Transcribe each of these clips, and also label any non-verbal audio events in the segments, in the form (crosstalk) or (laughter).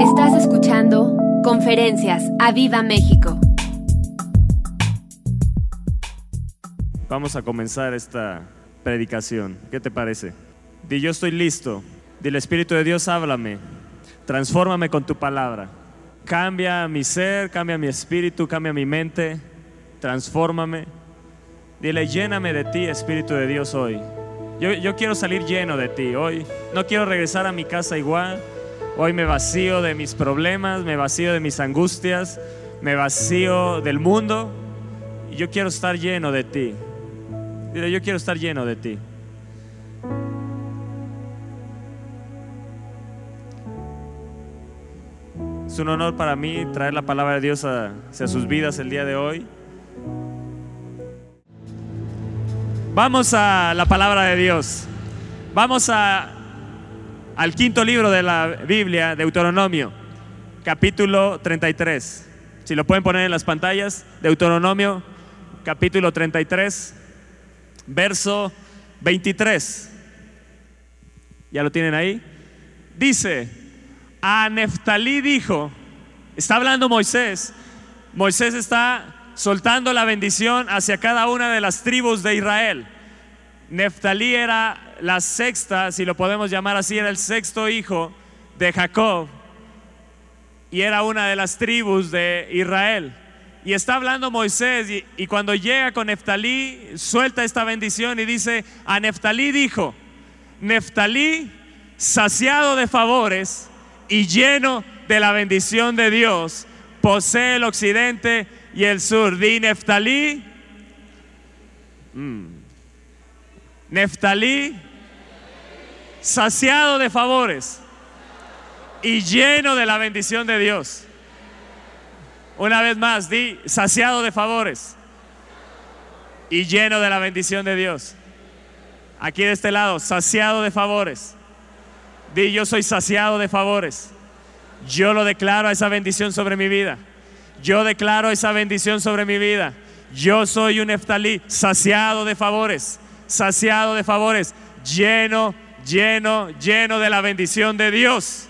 Estás escuchando Conferencias a Viva México. Vamos a comenzar esta predicación. ¿Qué te parece? Di yo estoy listo. Dile Espíritu de Dios, háblame. Transfórmame con tu palabra. Cambia mi ser, cambia mi espíritu, cambia mi mente. Transfórmame. Dile, lléname de ti, Espíritu de Dios, hoy. Yo, yo quiero salir lleno de ti hoy. No quiero regresar a mi casa igual. Hoy me vacío de mis problemas, me vacío de mis angustias, me vacío del mundo. Y yo quiero estar lleno de ti. Dile, yo quiero estar lleno de ti. Es un honor para mí traer la palabra de Dios hacia sus vidas el día de hoy. Vamos a la palabra de Dios. Vamos a, al quinto libro de la Biblia, Deuteronomio, capítulo 33. Si lo pueden poner en las pantallas, Deuteronomio, capítulo 33, verso 23. ¿Ya lo tienen ahí? Dice, a Neftalí dijo, está hablando Moisés, Moisés está soltando la bendición hacia cada una de las tribus de Israel. Neftalí era la sexta, si lo podemos llamar así, era el sexto hijo de Jacob y era una de las tribus de Israel. Y está hablando Moisés y, cuando llega con Neftalí, suelta esta bendición y dice, a Neftalí dijo, Neftalí, saciado de favores y lleno de la bendición de Dios, posee el occidente y el sur. Di Neftalí. Mm. Neftalí, saciado de favores y lleno de la bendición de Dios. Una vez más, di saciado de favores y lleno de la bendición de Dios. Aquí de este lado, saciado de favores. Di yo soy saciado de favores. Yo lo declaro esa bendición sobre mi vida. Yo declaro esa bendición sobre mi vida. Yo soy un Neftalí saciado de favores, saciado de favores, lleno, lleno, lleno de la bendición de Dios.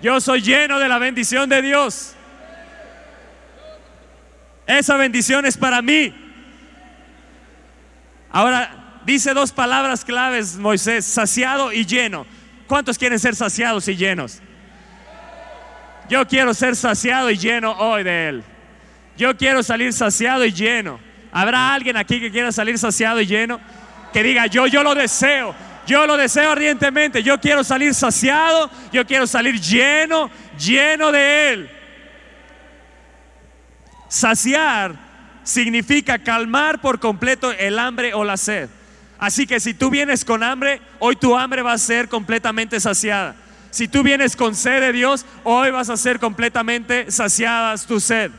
Yo soy lleno de la bendición de Dios. Esa bendición es para mí. Ahora dice dos palabras claves Moisés, saciado y lleno. ¿Cuántos quieren ser saciados y llenos? Yo quiero ser saciado y lleno hoy de Él. Yo quiero salir saciado y lleno. ¿Habrá alguien aquí que quiera salir saciado y lleno? Que diga, yo, yo lo deseo. Yo lo deseo ardientemente. Yo quiero salir saciado. Yo quiero salir lleno, lleno de Él. Saciar significa calmar por completo el hambre o la sed. Así que si tú vienes con hambre, hoy tu hambre va a ser completamente saciada. Si tú vienes con sed de Dios, hoy vas a ser completamente saciadas tu sed.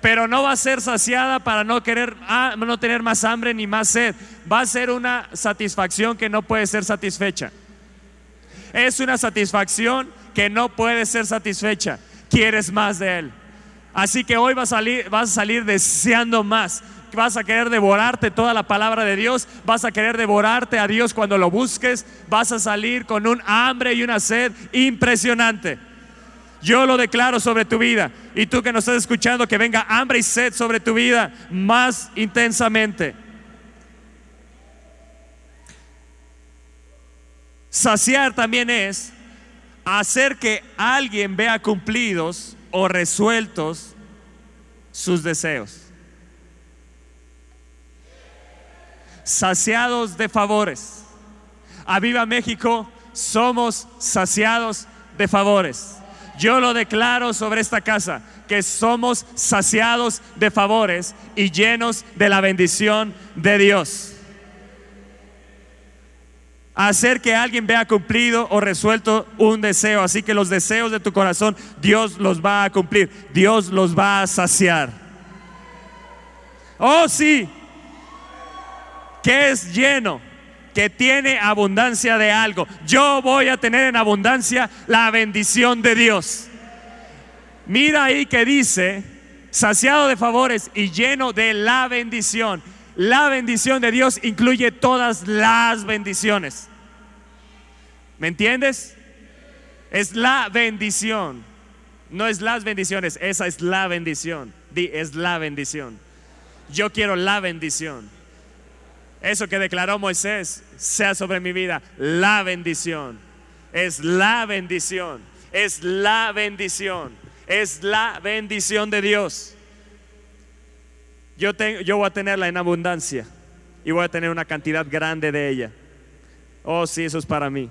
Pero no va a ser saciada para no querer ah, no tener más hambre ni más sed. Va a ser una satisfacción que no puede ser satisfecha. Es una satisfacción que no puede ser satisfecha. Quieres más de él. Así que hoy vas a salir, vas a salir deseando más. Vas a querer devorarte toda la palabra de Dios. Vas a querer devorarte a Dios cuando lo busques. Vas a salir con un hambre y una sed impresionante. Yo lo declaro sobre tu vida. Y tú que nos estás escuchando, que venga hambre y sed sobre tu vida más intensamente. Saciar también es hacer que alguien vea cumplidos o resueltos sus deseos. Saciados de favores. A Viva México somos saciados de favores. Yo lo declaro sobre esta casa, que somos saciados de favores y llenos de la bendición de Dios. Hacer que alguien vea cumplido o resuelto un deseo. Así que los deseos de tu corazón, Dios los va a cumplir. Dios los va a saciar. Oh, sí. Que es lleno que tiene abundancia de algo. Yo voy a tener en abundancia la bendición de Dios. Mira ahí que dice, saciado de favores y lleno de la bendición. La bendición de Dios incluye todas las bendiciones. ¿Me entiendes? Es la bendición. No es las bendiciones, esa es la bendición. Di, es la bendición. Yo quiero la bendición. Eso que declaró Moisés sea sobre mi vida, la bendición. Es la bendición. Es la bendición. Es la bendición de Dios. Yo, yo voy a tenerla en abundancia y voy a tener una cantidad grande de ella. Oh, sí, eso es para mí.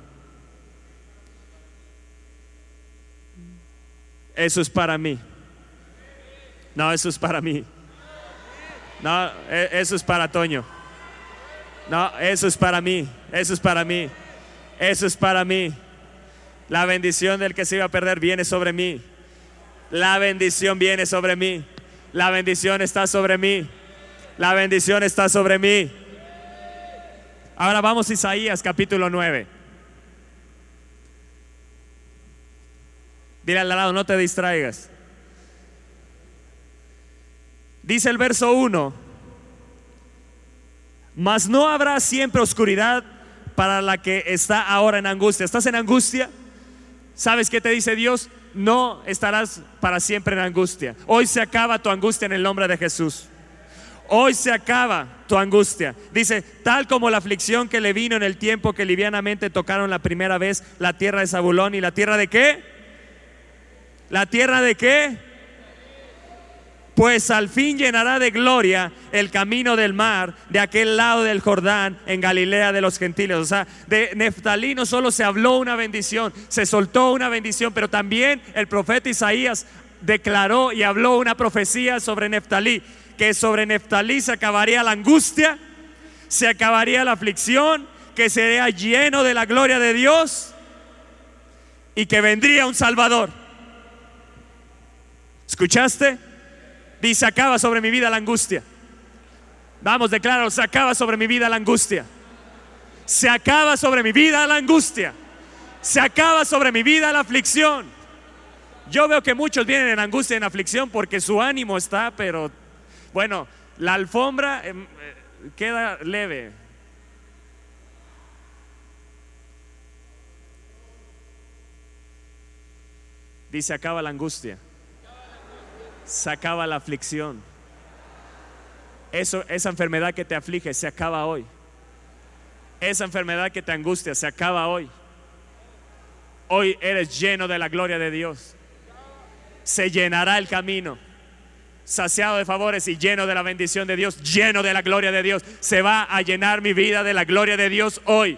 Eso es para mí. No, eso es para mí. No, e, eso es para Toño. No, eso es para mí. Eso es para mí. Eso es para mí. La bendición del que se iba a perder viene sobre mí. La bendición viene sobre mí. La bendición está sobre mí. La bendición está sobre mí. Ahora vamos a Isaías capítulo 9. Dile al lado, no te distraigas. Dice el verso 1, mas no habrá siempre oscuridad para la que está ahora en angustia. ¿Estás en angustia? ¿Sabes qué te dice Dios? No estarás para siempre en angustia. Hoy se acaba tu angustia en el nombre de Jesús. Hoy se acaba tu angustia. Dice, tal como la aflicción que le vino en el tiempo que livianamente tocaron la primera vez la tierra de Zabulón y la tierra de qué? ¿La tierra de qué? Pues al fin llenará de gloria el camino del mar de aquel lado del Jordán en Galilea de los gentiles. O sea, de Neftalí no solo se habló una bendición, se soltó una bendición, pero también el profeta Isaías declaró y habló una profecía sobre Neftalí, que sobre Neftalí se acabaría la angustia, se acabaría la aflicción, que sería lleno de la gloria de Dios y que vendría un Salvador. ¿Escuchaste? Dice, acaba sobre mi vida la angustia. Vamos, declaro, se acaba sobre mi vida la angustia. Se acaba sobre mi vida la angustia. Se acaba sobre mi vida la aflicción. Yo veo que muchos vienen en angustia y en aflicción porque su ánimo está, pero bueno, la alfombra em, eh, queda leve. Dice, acaba la angustia se acaba la aflicción. Eso, esa enfermedad que te aflige se acaba hoy. Esa enfermedad que te angustia se acaba hoy. Hoy eres lleno de la gloria de Dios. Se llenará el camino. Saciado de favores y lleno de la bendición de Dios, lleno de la gloria de Dios. Se va a llenar mi vida de la gloria de Dios hoy.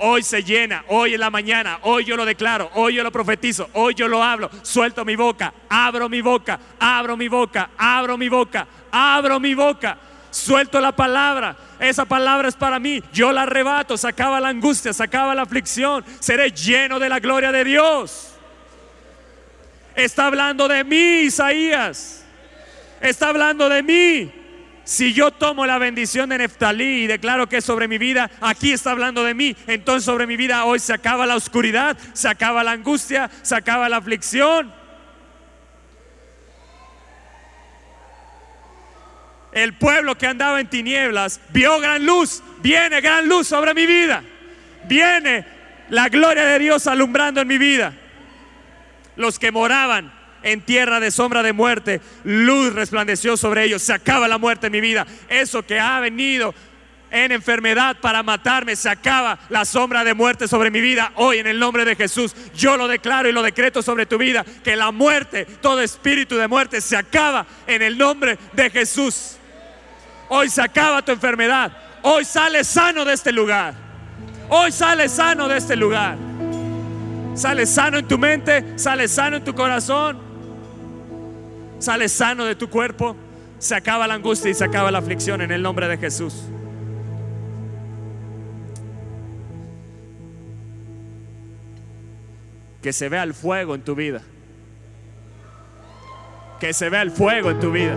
Hoy se llena, hoy en la mañana, hoy yo lo declaro, hoy yo lo profetizo, hoy yo lo hablo, suelto mi boca, abro mi boca, abro mi boca, abro mi boca, abro mi boca, suelto la palabra. Esa palabra es para mí, yo la arrebato, sacaba la angustia, sacaba la aflicción, seré lleno de la gloria de Dios. Está hablando de mí, Isaías. Está hablando de mí. Si yo tomo la bendición de Neftalí y declaro que sobre mi vida, aquí está hablando de mí, entonces sobre mi vida hoy se acaba la oscuridad, se acaba la angustia, se acaba la aflicción. El pueblo que andaba en tinieblas vio gran luz, viene gran luz sobre mi vida, viene la gloria de Dios alumbrando en mi vida. Los que moraban en tierra de sombra de muerte, luz resplandeció sobre ellos. Se acaba la muerte en mi vida. Eso que ha venido en enfermedad para matarme, se acaba la sombra de muerte sobre mi vida. Hoy en el nombre de Jesús, yo lo declaro y lo decreto sobre tu vida, que la muerte, todo espíritu de muerte se acaba en el nombre de Jesús. Hoy se acaba tu enfermedad. Hoy sale sano de este lugar. Hoy sale sano de este lugar. Sale sano en tu mente, sale sano en tu corazón sales sano de tu cuerpo, se acaba la angustia y se acaba la aflicción en el nombre de Jesús. Que se vea el fuego en tu vida. Que se vea el fuego en tu vida.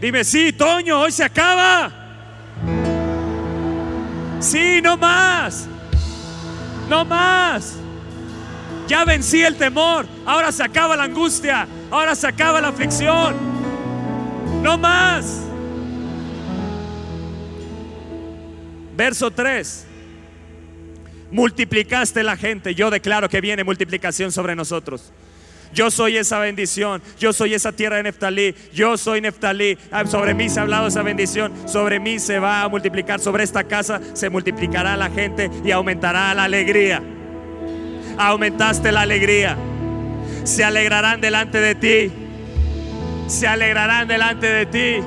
Dime, sí, Toño, hoy se acaba. Sí, no más. No más. Ya vencí el temor. Ahora se acaba la angustia. Ahora se acaba la aflicción. No más. Verso 3. Multiplicaste la gente. Yo declaro que viene multiplicación sobre nosotros. Yo soy esa bendición. Yo soy esa tierra de Neftalí. Yo soy Neftalí. Ah, sobre mí se ha hablado esa bendición. Sobre mí se va a multiplicar. Sobre esta casa se multiplicará la gente y aumentará la alegría. Aumentaste la alegría. Se alegrarán delante de ti. Se alegrarán delante de ti.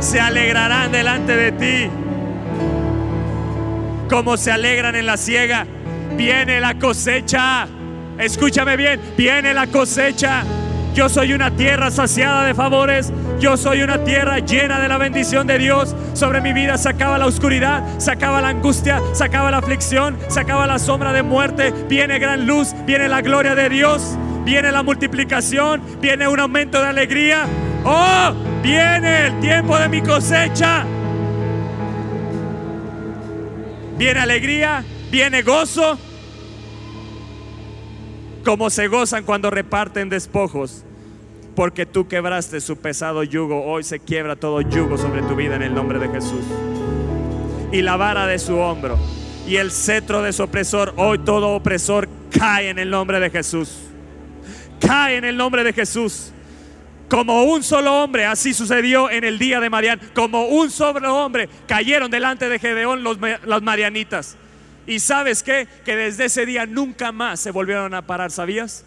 Se alegrarán delante de ti. Como se alegran en la siega. Viene la cosecha. Escúchame bien, viene la cosecha. Yo soy una tierra saciada de favores. Yo soy una tierra llena de la bendición de Dios. Sobre mi vida sacaba la oscuridad, sacaba la angustia, sacaba la aflicción, sacaba la sombra de muerte. Viene gran luz, viene la gloria de Dios, viene la multiplicación, viene un aumento de alegría. Oh, viene el tiempo de mi cosecha. Viene alegría, viene gozo, como se gozan cuando reparten despojos. Porque tú quebraste su pesado yugo, hoy se quiebra todo yugo sobre tu vida en el nombre de Jesús. Y la vara de su hombro y el cetro de su opresor, hoy todo opresor cae en el nombre de Jesús. Cae en el nombre de Jesús. Como un solo hombre, así sucedió en el día de Marián. Como un solo hombre cayeron delante de Gedeón los, los marianitas. Y sabes qué? Que desde ese día nunca más se volvieron a parar, ¿sabías?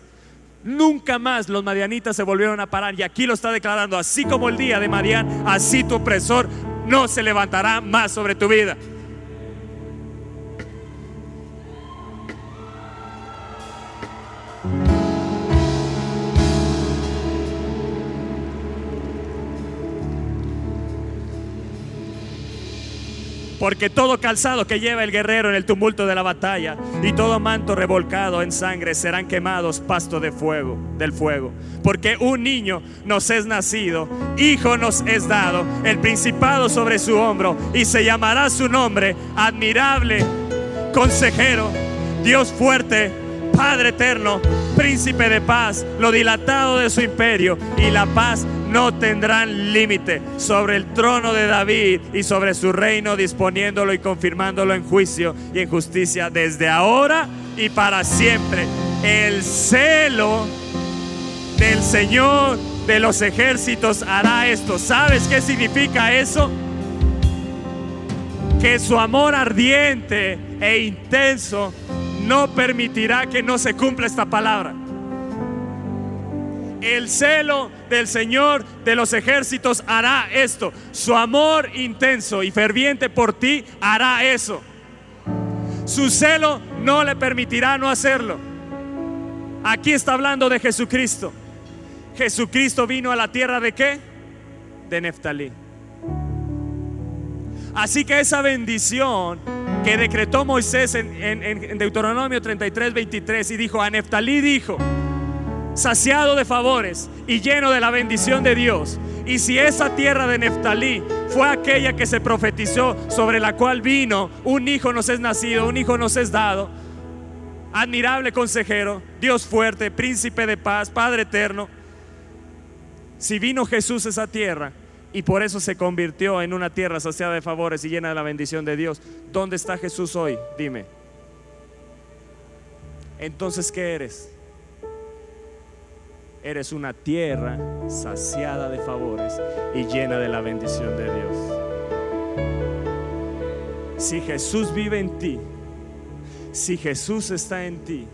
Nunca más los marianitas se volvieron a parar. Y aquí lo está declarando, así como el día de Marián, así tu opresor no se levantará más sobre tu vida. Porque todo calzado que lleva el guerrero en el tumulto de la batalla y todo manto revolcado en sangre serán quemados pasto de fuego, del fuego. Porque un niño nos es nacido, hijo nos es dado, el principado sobre su hombro y se llamará su nombre admirable, consejero, Dios fuerte, Padre eterno, príncipe de paz, lo dilatado de su imperio y la paz no tendrán límite sobre el trono de David y sobre su reino, disponiéndolo y confirmándolo en juicio y en justicia desde ahora y para siempre. El celo del Señor de los ejércitos hará esto. ¿Sabes qué significa eso? Que su amor ardiente e intenso no permitirá que no se cumpla esta palabra. El celo del Señor de los ejércitos hará esto. Su amor intenso y ferviente por ti hará eso. Su celo no le permitirá no hacerlo. Aquí está hablando de Jesucristo. Jesucristo vino a la tierra de qué? De Neftalí. Así que esa bendición que decretó Moisés en, Deuteronomio 33, 23 y dijo, a Neftalí dijo, saciado de favores y lleno de la bendición de Dios. Y si esa tierra de Neftalí fue aquella que se profetizó sobre la cual vino, un hijo nos es nacido, un hijo nos es dado, admirable consejero, Dios fuerte, príncipe de paz, Padre eterno. Si vino Jesús a esa tierra y por eso se convirtió en una tierra saciada de favores y llena de la bendición de Dios, ¿dónde está Jesús hoy? Dime. Entonces, ¿qué eres? Eres una tierra saciada de favores y llena de la bendición de Dios. Si Jesús vive en ti, si Jesús está en ti,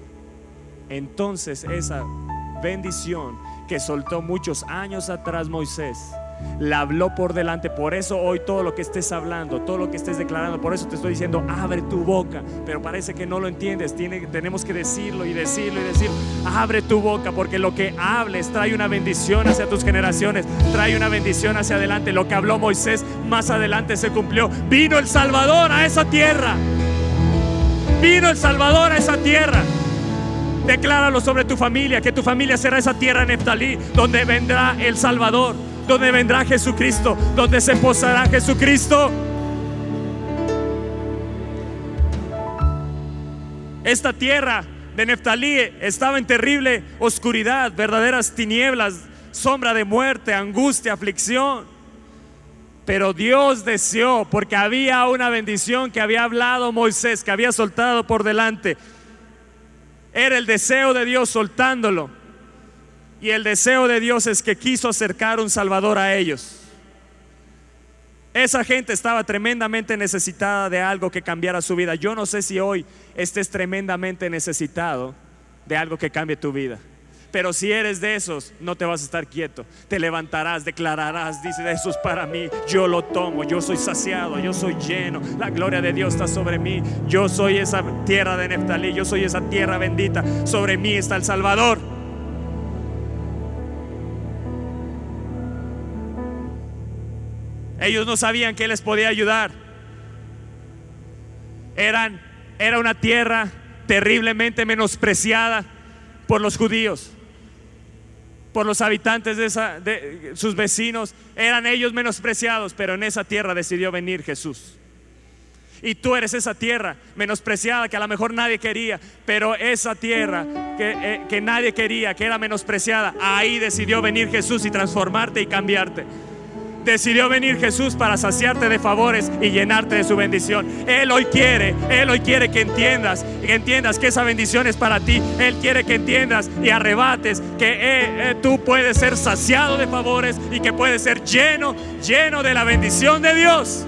entonces esa bendición que soltó muchos años atrás Moisés, la habló por delante. Por eso hoy todo lo que estés hablando, todo lo que estés declarando, por eso te estoy diciendo, abre tu boca. Pero parece que no lo entiendes. Tenemos que decirlo y decirlo y decir, abre tu boca, porque lo que hables trae una bendición hacia tus generaciones, trae una bendición hacia adelante. Lo que habló Moisés más adelante se cumplió. Vino el Salvador a esa tierra. Vino el Salvador a esa tierra. Decláralo sobre tu familia, que tu familia será esa tierra Neftalí, donde vendrá el Salvador donde vendrá Jesucristo, donde se posará Jesucristo. Esta tierra de Neftalí estaba en terrible oscuridad, verdaderas tinieblas, sombra de muerte, angustia, aflicción. Pero Dios deseó, porque había una bendición que había hablado Moisés, que había soltado por delante. Era el deseo de Dios soltándolo. Y el deseo de Dios es que quiso acercar un Salvador a ellos. Esa gente estaba tremendamente necesitada de algo que cambiara su vida. Yo no sé si hoy estés tremendamente necesitado de algo que cambie tu vida. Pero si eres de esos, no te vas a estar quieto. Te levantarás, declararás, dice Jesús para mí, yo lo tomo, yo soy saciado, yo soy lleno, la gloria de Dios está sobre mí, yo soy esa tierra de Neftalí, yo soy esa tierra bendita, sobre mí está el Salvador. Ellos no sabían que les podía ayudar. Eran, era una tierra terriblemente menospreciada por los judíos por los habitantes de, esa, de sus vecinos, eran ellos menospreciados, pero en esa tierra decidió venir Jesús. Y tú eres esa tierra menospreciada que a lo mejor nadie quería, pero esa tierra que, eh, que nadie quería, que era menospreciada, ahí decidió venir Jesús y transformarte y cambiarte decidió venir Jesús para saciarte de favores y llenarte de su bendición. Él hoy quiere, Él hoy quiere que entiendas, que entiendas que esa bendición es para ti. Él quiere que entiendas y arrebates que eh, eh, tú puedes ser saciado de favores y que puedes ser lleno, lleno de la bendición de Dios.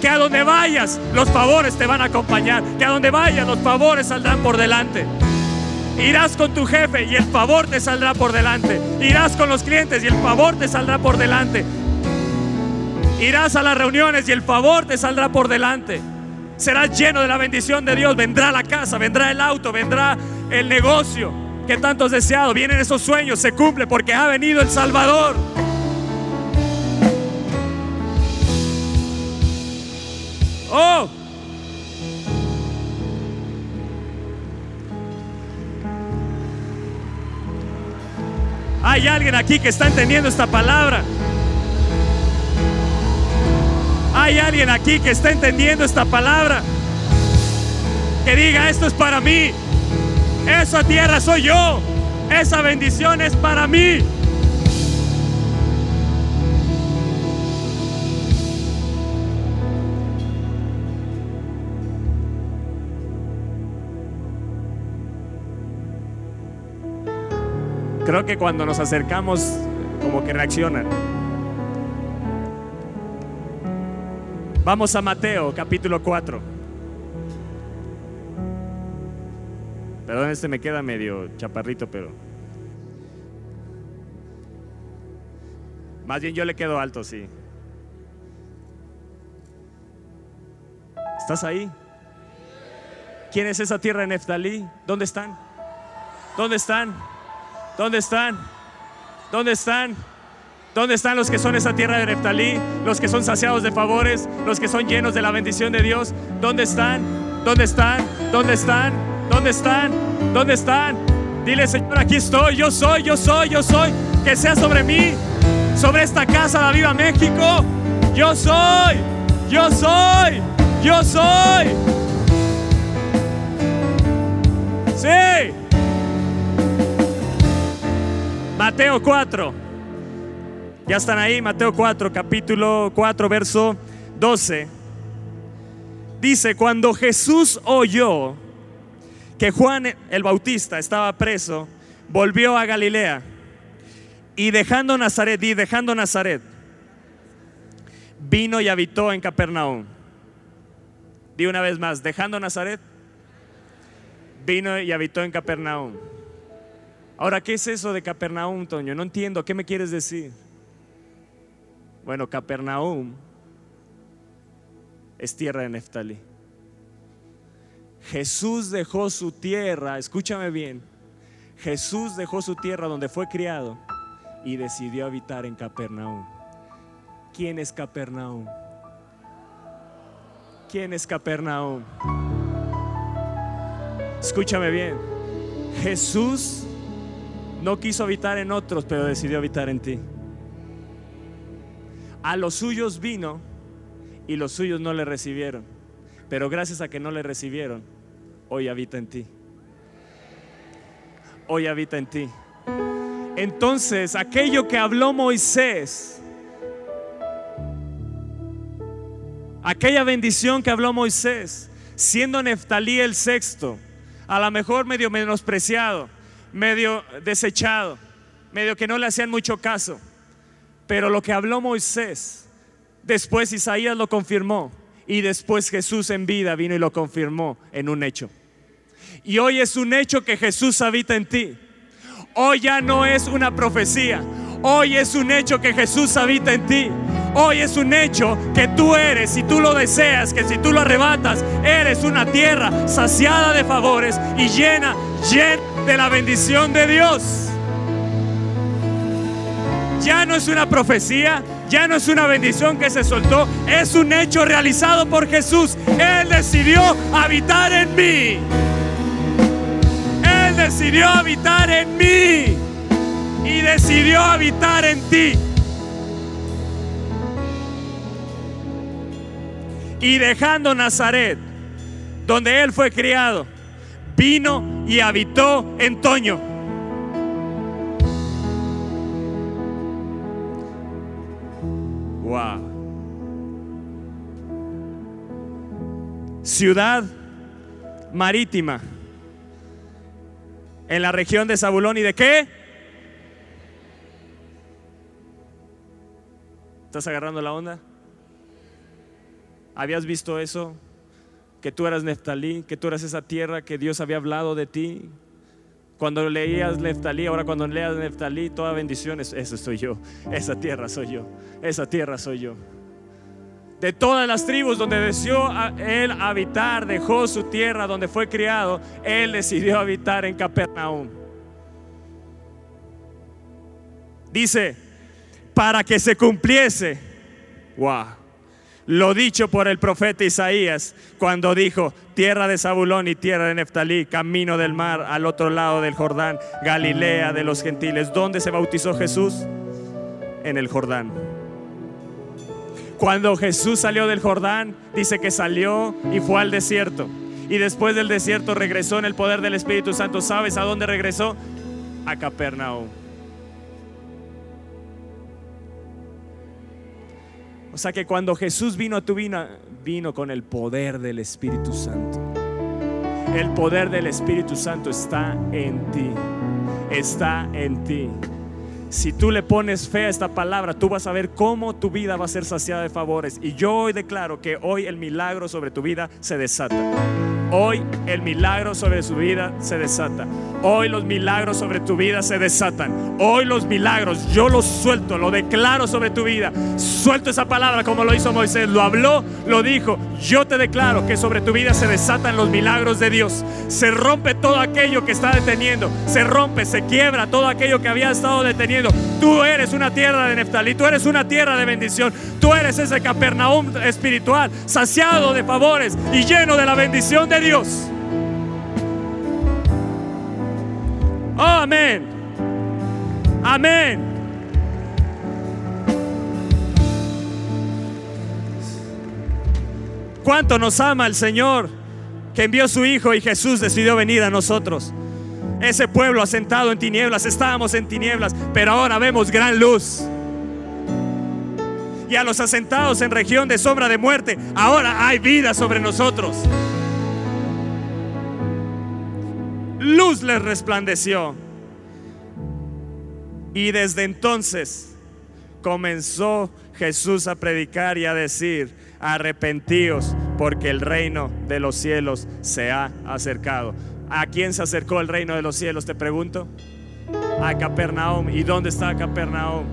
Que a donde vayas, los favores te van a acompañar. Que a donde vayas, los favores saldrán por delante. Irás con tu jefe y el favor te saldrá por delante. Irás con los clientes y el favor te saldrá por delante. Irás a las reuniones y el favor te saldrá por delante. Serás lleno de la bendición de Dios. Vendrá la casa, vendrá el auto, vendrá el negocio que tanto has deseado. Vienen esos sueños, se cumple porque ha venido el Salvador. Oh, Hay alguien aquí que está entendiendo esta palabra. Hay alguien aquí que está entendiendo esta palabra. Que diga, esto es para mí. Esa tierra soy yo. Esa bendición es para mí. Creo que cuando nos acercamos, como que reaccionan. Vamos a Mateo, capítulo 4. Perdón, este me queda medio chaparrito, pero... Más bien yo le quedo alto, sí. ¿Estás ahí? ¿Quién es esa tierra de Neftalí? ¿Dónde están? ¿Dónde están? ¿Dónde están? ¿Dónde están? ¿Dónde están los que son esa tierra de Neftalí? Los que son saciados de favores, los que son llenos de la bendición de Dios. ¿Dónde están? ¿Dónde están? ¿Dónde están? ¿Dónde están? ¿Dónde están? Dile, Señor, aquí estoy, yo soy, yo soy, yo soy. Que sea sobre mí, sobre esta casa de Viva México. Yo soy, yo soy, yo soy. Sí. Mateo 4. Ya están ahí, Mateo 4, capítulo 4, verso 12. Dice, cuando Jesús oyó que Juan el Bautista estaba preso, volvió a Galilea y dejando Nazaret, y dejando Nazaret, vino y habitó en Capernaum. Di una vez más, dejando Nazaret, vino y habitó en Capernaum. Ahora, ¿qué es eso de Capernaum, Toño? No entiendo, ¿qué me quieres decir? Bueno, Capernaum es tierra de Neftalí. Jesús dejó su tierra, escúchame bien, Jesús dejó su tierra donde fue criado y decidió habitar en Capernaum. ¿Quién es Capernaum? ¿Quién es Capernaum? Escúchame bien, Jesús no quiso habitar en otros, pero decidió habitar en ti. A los suyos vino y los suyos no le recibieron. Pero gracias a que no le recibieron, hoy habita en ti. Hoy habita en ti. Entonces, aquello que habló Moisés Aquella bendición que habló Moisés, siendo Neftalí el sexto, a lo mejor medio menospreciado, medio desechado, medio que no le hacían mucho caso. Pero lo que habló Moisés, después Isaías lo confirmó y después Jesús en vida vino y lo confirmó en un hecho. Y hoy es un hecho que Jesús habita en ti. Hoy ya no es una profecía. Hoy es un hecho que Jesús habita en ti. Hoy es un hecho que tú eres, si tú lo deseas, que si tú lo arrebatas, eres una tierra saciada de favores y llena, llena de la bendición de Dios. Ya no es una profecía, ya no es una bendición que se soltó, es un hecho realizado por Jesús. Él decidió habitar en mí. Él decidió habitar en mí y decidió habitar en ti. Y dejando Nazaret, donde él fue criado, vino y habitó en Toño. Wow. Ciudad marítima en la región de Zabulón y de qué? ¿Estás agarrando la onda? ¿Habías visto eso? Que tú eras Neftalí, que tú eras esa tierra que Dios había hablado de ti. Cuando leías Neftalí, ahora cuando leas Neftalí, toda bendición, eso soy yo. Esa tierra soy yo. Esa tierra soy yo. De todas las tribus donde deseó él habitar, dejó su tierra donde fue criado, él decidió habitar en Capernaum. Dice, para que se cumpliese, wow, lo dicho por el profeta Isaías cuando dijo, tierra de Zabulón y tierra de Neftalí, camino del mar al otro lado del Jordán, Galilea de los gentiles. ¿Dónde se bautizó Jesús? En el Jordán. Cuando Jesús salió del Jordán, dice que salió y fue al desierto. Y después del desierto regresó en el poder del Espíritu Santo. ¿Sabes a dónde regresó? A Capernaum. O sea que cuando Jesús vino a tu vida, vino con el poder del Espíritu Santo. El poder del Espíritu Santo está en ti. Está en ti. Si tú le pones fe a esta palabra, tú vas a ver cómo tu vida va a ser saciada de favores. Y yo hoy declaro que hoy el milagro sobre tu vida se desata. Hoy el milagro sobre su vida se desata. Hoy los milagros sobre tu vida se desatan. Hoy los milagros, yo los suelto, lo declaro sobre tu vida. Suelto esa palabra como lo hizo Moisés. Lo habló, lo dijo. Yo te declaro que sobre tu vida se desatan los milagros de Dios. Se rompe todo aquello que está deteniendo. Se rompe, se quiebra todo aquello que había estado deteniendo. Tú eres una tierra de Neftalí. Tú eres una tierra de bendición. Tú eres ese Capernaum espiritual, saciado de favores y lleno de la bendición de Dios. amén. Amén. ¿Cuánto nos ama el Señor que envió su Hijo y Jesús decidió venir a nosotros? Ese pueblo asentado en tinieblas, estábamos en tinieblas, pero ahora vemos gran luz. Y a los asentados en región de sombra de muerte, ahora hay vida sobre nosotros. luz les resplandeció. Y desde entonces comenzó Jesús a predicar y a decir, arrepentíos porque el reino de los cielos se ha acercado. ¿A quién se acercó el reino de los cielos? Te pregunto. A Capernaum. ¿Y dónde está Capernaum?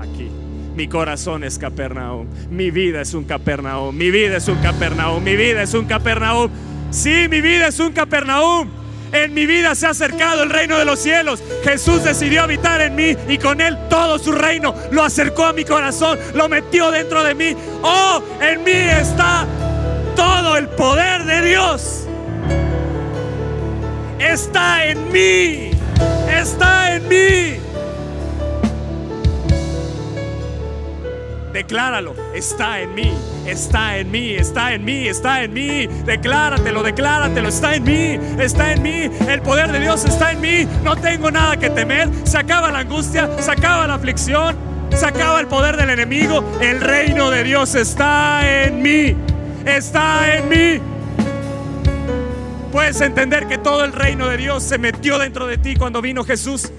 Aquí. Mi corazón es Capernaum. Mi vida es un Capernaum. Mi vida es un Capernaum. Mi vida es un Capernaum. Sí, mi vida es un Capernaum. En mi vida se ha acercado el reino de los cielos. Jesús decidió habitar en mí y con él todo su reino lo acercó a mi corazón, lo metió dentro de mí. Oh, en mí está todo el poder de Dios. Está en mí. Está en mí. Decláralo, está en mí, está en mí, está en mí, está en mí. Decláratelo, decláratelo, está en mí, está en mí. El poder de Dios está en mí. No tengo nada que temer. Se acaba la angustia, se acaba la aflicción, se acaba el poder del enemigo. El reino de Dios está en mí. está en mí. Puedes entender que todo el reino de Dios se metió dentro de ti cuando vino Jesús.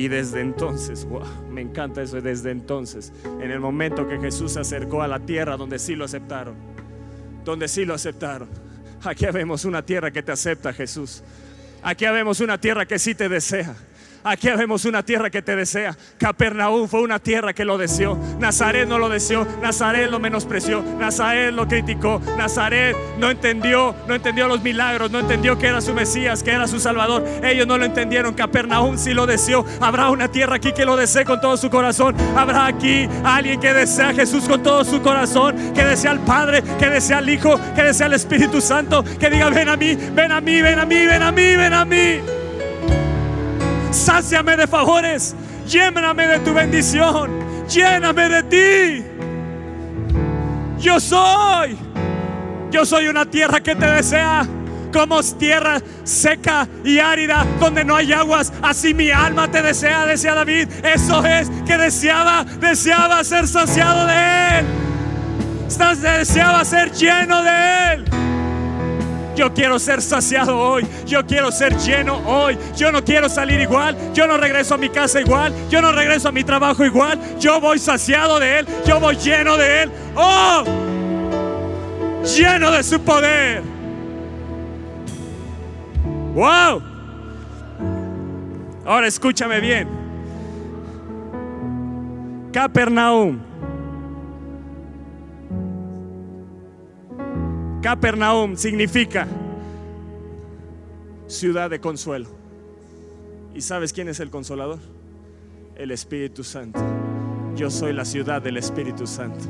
Y desde entonces, wow, me encanta eso, desde entonces, en el momento que Jesús se acercó a la tierra donde sí lo aceptaron, donde sí lo aceptaron. Aquí vemos una tierra que te acepta, Jesús. Aquí vemos una tierra que sí te desea. Aquí vemos una tierra que te desea. Capernaum fue una tierra que lo deseó. Nazaret no lo deseó. Nazaret lo menospreció. Nazaret lo criticó. Nazaret no entendió, no entendió los milagros, no entendió que era su Mesías, que era su Salvador. Ellos no lo entendieron. Capernaum sí lo deseó. Habrá una tierra aquí que lo desee con todo su corazón. Habrá aquí alguien que desea a Jesús con todo su corazón, que desea al Padre, que desea al Hijo, que desea al Espíritu Santo, que diga, ven a mí, ven a mí, ven a mí, ven a mí, ven a mí. Sáciame de favores, lléname de tu bendición, lléname de ti. Yo soy, yo soy una tierra que te desea. Como tierra seca y árida donde no hay aguas, así mi alma te desea, decía David. Eso es que deseaba, deseaba ser saciado de él. Deseaba ser lleno de él. Yo quiero ser saciado hoy. Yo quiero ser lleno hoy. Yo no quiero salir igual. Yo no regreso a mi casa igual. Yo no regreso a mi trabajo igual. Yo voy saciado de Él. Yo voy lleno de Él. Oh, lleno de su poder. Wow. Ahora escúchame bien. Capernaum. Capernaum significa ciudad de consuelo. ¿Y sabes quién es el consolador? El Espíritu Santo. Yo soy la ciudad del Espíritu Santo.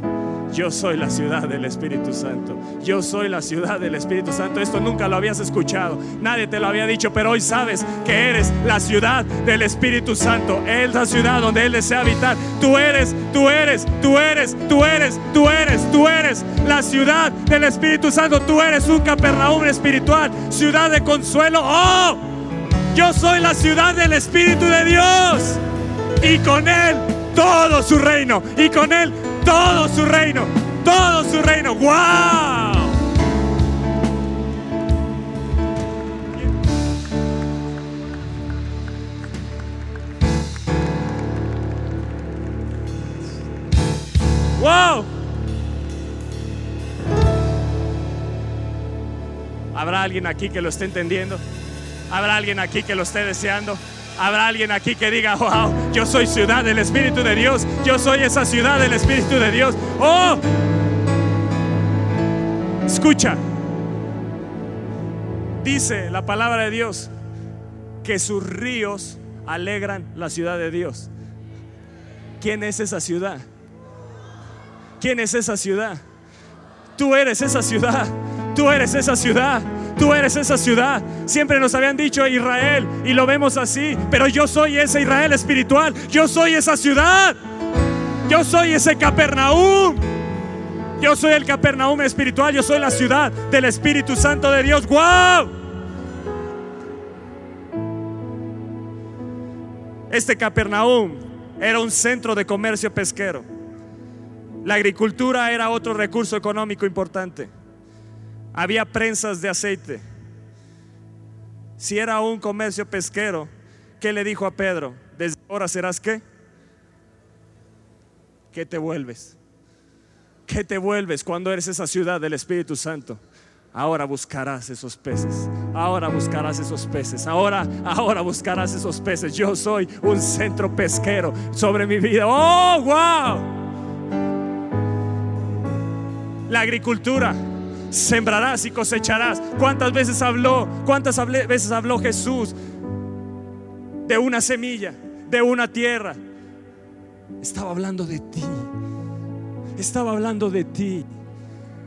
Yo soy la ciudad del Espíritu Santo. Yo soy la ciudad del Espíritu Santo. Esto nunca lo habías escuchado. Nadie te lo había dicho, pero hoy sabes que eres la ciudad del Espíritu Santo. Es la ciudad donde Él desea habitar. Tú eres, tú eres, tú eres, tú eres, tú eres, tú eres la ciudad del Espíritu Santo. Tú eres un Capernaum espiritual, ciudad de consuelo. Oh, yo soy la ciudad del Espíritu de Dios. Y con Él todo su reino. Y con Él todo su reino. Todo su reino. ¡Wow! ¡Wow! ¿Habrá alguien aquí que lo esté entendiendo? ¿Habrá alguien aquí que lo esté deseando? Habrá alguien aquí que diga, wow, yo soy ciudad del Espíritu de Dios. Yo soy esa ciudad del Espíritu de Dios. Oh, escucha. Dice la palabra de Dios que sus ríos alegran la ciudad de Dios. ¿Quién es esa ciudad? ¿Quién es esa ciudad? Tú eres esa ciudad. Tú eres esa ciudad. Tú eres esa ciudad. Siempre nos habían dicho Israel y lo vemos así. Pero yo soy ese Israel espiritual. Yo soy esa ciudad. Yo soy ese Capernaum. Yo soy el Capernaum espiritual. Yo soy la ciudad del Espíritu Santo de Dios. ¡Wow! Este Capernaum era un centro de comercio pesquero. La agricultura era otro recurso económico importante. Había prensas de aceite. Si era un comercio pesquero, ¿qué le dijo a Pedro? Desde ahora serás qué? ¿Qué te vuelves? ¿Qué te vuelves cuando eres esa ciudad del Espíritu Santo? Ahora buscarás esos peces. Ahora buscarás esos peces. Ahora, ahora buscarás esos peces. Yo soy un centro pesquero sobre mi vida. Oh, wow. La agricultura sembrarás y cosecharás. ¿Cuántas veces habló? ¿Cuántas veces habló Jesús de una semilla, de una tierra? Estaba hablando de ti. Estaba hablando de ti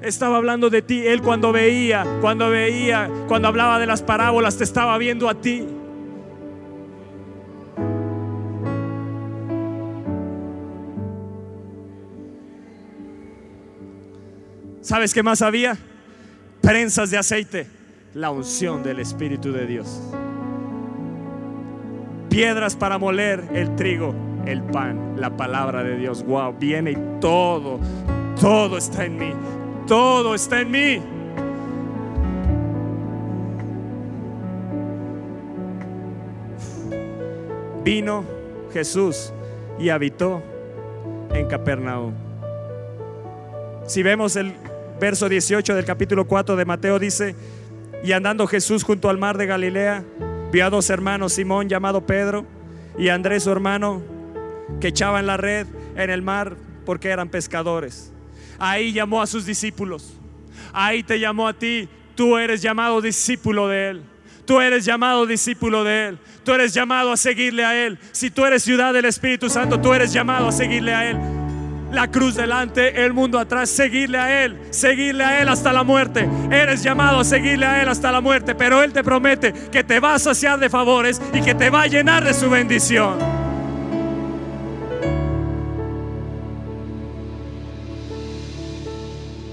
estaba hablando de ti. Él cuando veía, cuando veía, cuando hablaba de las parábolas, te estaba viendo a ti. ¿Sabes qué más había? Prensas de aceite, la unción del Espíritu de Dios. Piedras para moler el trigo, el pan, la palabra de Dios. Wow, viene y todo, todo está en mí. Todo está en mí. Vino Jesús y habitó en Capernaum. Si vemos el verso 18 del capítulo 4 de Mateo dice, y andando Jesús junto al mar de Galilea, vio a dos hermanos, Simón llamado Pedro y Andrés su hermano, que echaban la red en el mar porque eran pescadores. Ahí llamó a sus discípulos. Ahí te llamó a ti. Tú eres llamado discípulo de Él. Tú eres llamado discípulo de Él. Tú eres llamado a seguirle a Él. Si tú eres ciudad del Espíritu Santo, tú eres llamado a seguirle a Él. La cruz delante, el mundo atrás, seguirle a Él, seguirle a Él hasta la muerte. Eres llamado a seguirle a Él hasta la muerte, pero Él te promete que te va a saciar de favores y que te va a llenar de su bendición.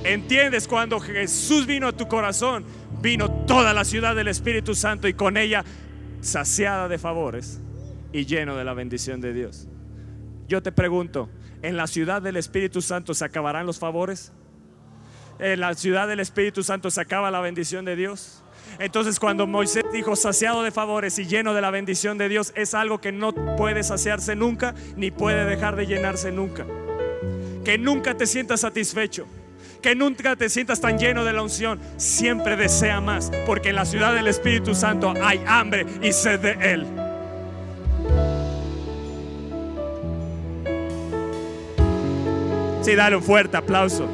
¿Entiendes? Cuando Jesús vino a tu corazón, vino toda la ciudad del Espíritu Santo y con ella saciada de favores y lleno de la bendición de Dios. Yo te pregunto, ¿en la ciudad del Espíritu Santo se acabarán los favores? ¿En la ciudad del Espíritu Santo se acaba la bendición de Dios? Entonces cuando Moisés dijo saciado de favores y lleno de la bendición de Dios, es algo que no puede saciarse nunca ni puede dejar de llenarse nunca. Que nunca te sientas satisfecho que nunca te sientas tan lleno de la unción. Siempre desea más, porque en la ciudad del Espíritu Santo hay hambre y sed de Él. Sí, dale un fuerte aplauso.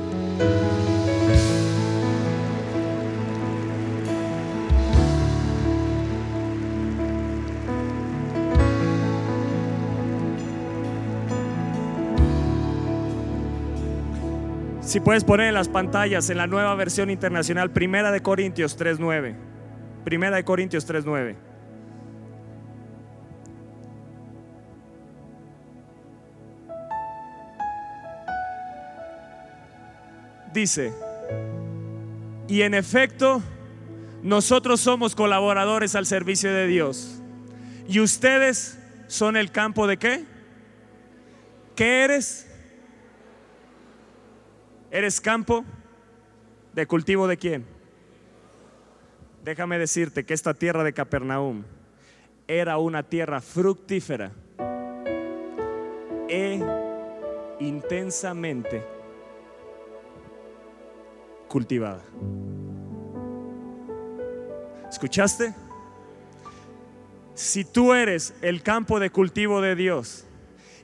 Si puedes poner en las pantallas en la nueva versión internacional, Primera de Corintios 3.9. Primera de Corintios 3.9. Dice, y en efecto, nosotros somos colaboradores al servicio de Dios. ¿Y ustedes son el campo de qué? ¿Qué eres? ¿Eres campo de cultivo de quién? Déjame decirte que esta tierra de Capernaum era una tierra fructífera e intensamente cultivada. ¿Escuchaste? Si tú eres el campo de cultivo de Dios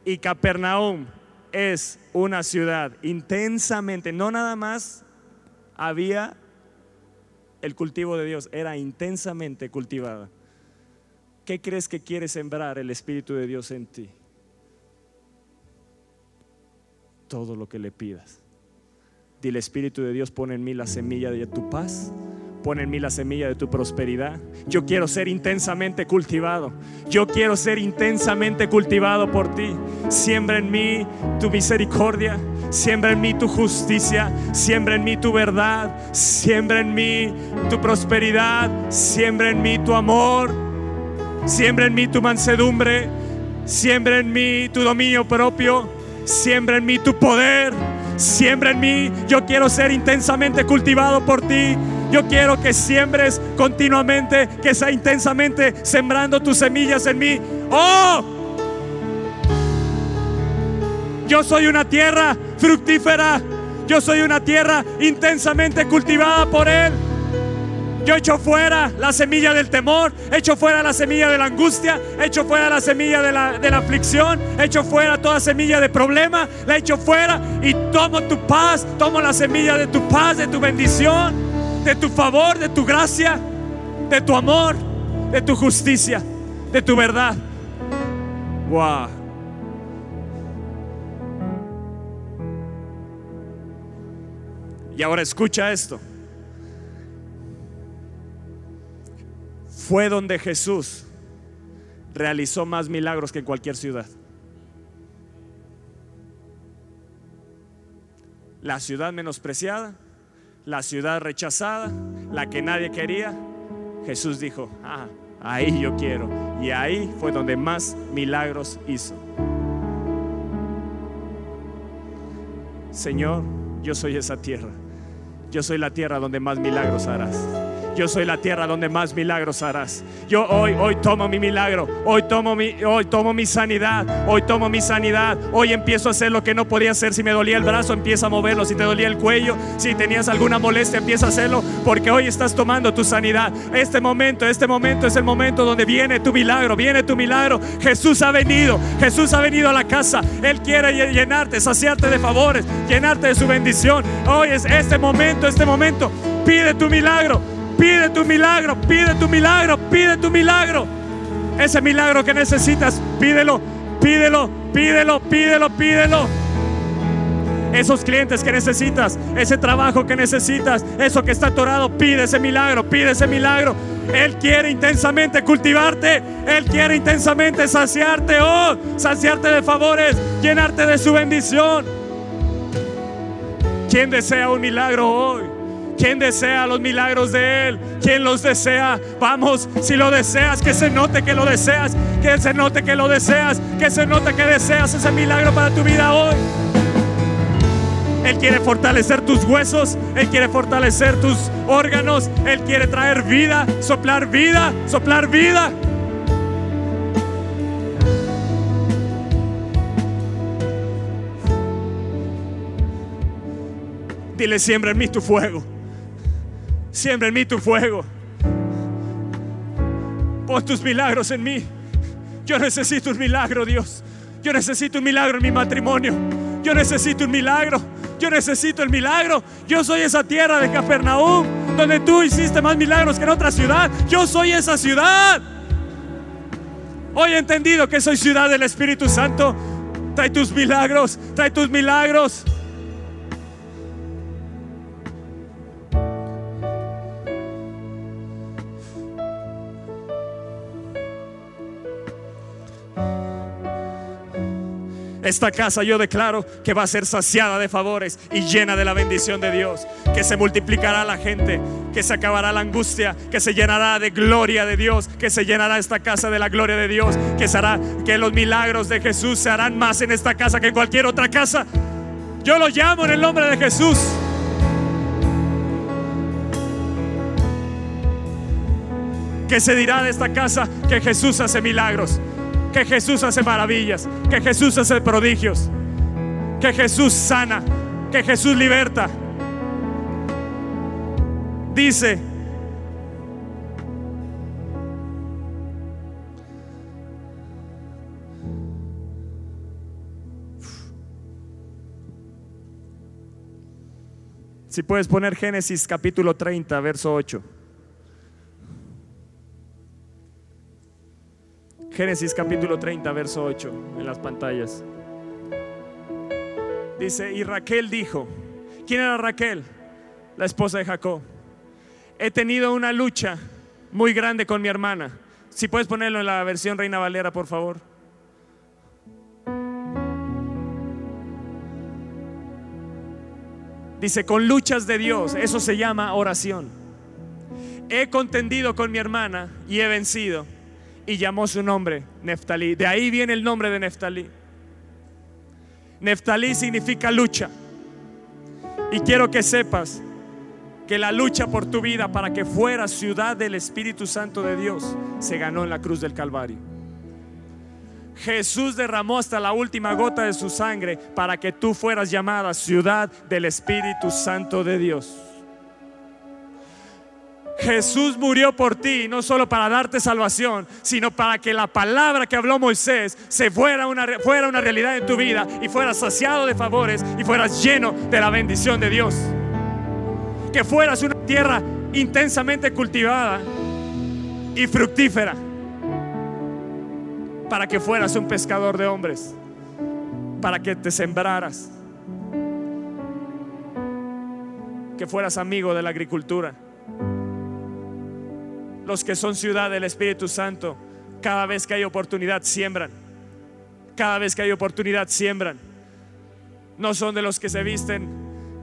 y Capernaum es una ciudad intensamente, no nada más había el cultivo de Dios, era intensamente cultivada. ¿Qué crees que quiere sembrar el Espíritu de Dios en ti? Todo lo que le pidas. Dile, Espíritu de Dios, pone en mí la semilla de tu paz Pon en mí la semilla de tu prosperidad. Yo quiero ser intensamente cultivado. Yo quiero ser intensamente cultivado por ti. Siembra en mí tu misericordia. Siembra en mí tu justicia. Siembra en mí tu verdad. Siembra en mí tu prosperidad. Siembra en mí tu amor. Siembra en mí tu mansedumbre. Siembra en mí tu dominio propio. Siembra en mí tu poder. Siembra en mí. Yo quiero ser intensamente cultivado por ti. Yo quiero que siembres continuamente, que sea intensamente sembrando tus semillas en mí. Oh, yo soy una tierra fructífera. Yo soy una tierra intensamente cultivada por Él. Yo echo fuera la semilla del temor, echo fuera la semilla de la angustia, echo fuera la semilla de la, de la aflicción, echo fuera toda semilla de problema, la echo fuera y tomo tu paz, tomo la semilla de tu paz, de tu bendición de tu favor, de tu gracia, de tu amor, de tu justicia, de tu verdad. Wow. Y ahora escucha esto. Fue donde Jesús realizó más milagros que en cualquier ciudad. La ciudad menospreciada la ciudad rechazada, la que nadie quería, Jesús dijo, ah, ahí yo quiero. Y ahí fue donde más milagros hizo. Señor, yo soy esa tierra. Yo soy la tierra donde más milagros harás. Yo soy la tierra donde más milagros harás. Yo hoy, hoy tomo mi milagro. Hoy tomo mi, hoy tomo mi sanidad. Hoy tomo mi sanidad. Hoy empiezo a hacer lo que no podía hacer. Si me dolía el brazo, empieza a moverlo. Si te dolía el cuello, si tenías alguna molestia, empieza a hacerlo. Porque hoy estás tomando tu sanidad. Este momento, este momento es el momento donde viene tu milagro. Viene tu milagro. Jesús ha venido. Jesús ha venido a la casa. Él quiere llenarte, saciarte de favores, llenarte de su bendición. Hoy es este momento, este momento. Pide tu milagro. Pide tu milagro, pide tu milagro, pide tu milagro. Ese milagro que necesitas, pídelo, pídelo, pídelo, pídelo, pídelo. Esos clientes que necesitas, ese trabajo que necesitas, eso que está atorado, pide ese milagro, pide ese milagro. Él quiere intensamente cultivarte, Él quiere intensamente saciarte, oh, saciarte de favores, llenarte de su bendición. ¿Quién desea un milagro hoy? ¿Quién desea los milagros de Él? ¿Quién los desea? Vamos, si lo deseas, que se note que lo deseas, que se note que lo deseas, que se note que deseas ese milagro para tu vida hoy. Él quiere fortalecer tus huesos, Él quiere fortalecer tus órganos, Él quiere traer vida, soplar vida, soplar vida. Dile, siembra en mí tu fuego. Siembra en mí tu fuego. Pon tus milagros en mí. Yo necesito un milagro, Dios. Yo necesito un milagro en mi matrimonio. Yo necesito un milagro. Yo necesito el milagro. Yo soy esa tierra de Capernaum, donde tú hiciste más milagros que en otra ciudad. Yo soy esa ciudad. Hoy he entendido que soy ciudad del Espíritu Santo. Trae tus milagros, trae tus milagros. Esta casa yo declaro que va a ser saciada de favores y llena de la bendición de Dios. Que se multiplicará la gente, que se acabará la angustia, que se llenará de gloria de Dios, que se llenará esta casa de la gloria de Dios, que será que los milagros de Jesús se harán más en esta casa que en cualquier otra casa. Yo lo llamo en el nombre de Jesús. Que se dirá de esta casa que Jesús hace milagros que Jesús hace maravillas, que Jesús hace prodigios, que Jesús sana, que Jesús liberta. Dice, si puedes poner Génesis capítulo 30, verso 8. Génesis capítulo 30, verso 8 en las pantallas. Dice, y Raquel dijo, ¿quién era Raquel? La esposa de Jacob. He tenido una lucha muy grande con mi hermana. Si puedes ponerlo en la versión Reina Valera, por favor. Dice, con luchas de Dios, eso se llama oración. He contendido con mi hermana y he vencido y llamó su nombre Neftalí. De ahí viene el nombre de Neftalí. Neftalí significa lucha. Y quiero que sepas que la lucha por tu vida para que fueras ciudad del Espíritu Santo de Dios se ganó en la cruz del Calvario. Jesús derramó hasta la última gota de su sangre para que tú fueras llamada ciudad del Espíritu Santo de Dios. Jesús murió por ti, no solo para darte salvación, sino para que la palabra que habló Moisés se fuera una, fuera una realidad en tu vida y fueras saciado de favores y fueras lleno de la bendición de Dios. Que fueras una tierra intensamente cultivada y fructífera para que fueras un pescador de hombres, para que te sembraras, que fueras amigo de la agricultura los que son ciudad del Espíritu Santo, cada vez que hay oportunidad siembran. Cada vez que hay oportunidad siembran. No son de los que se visten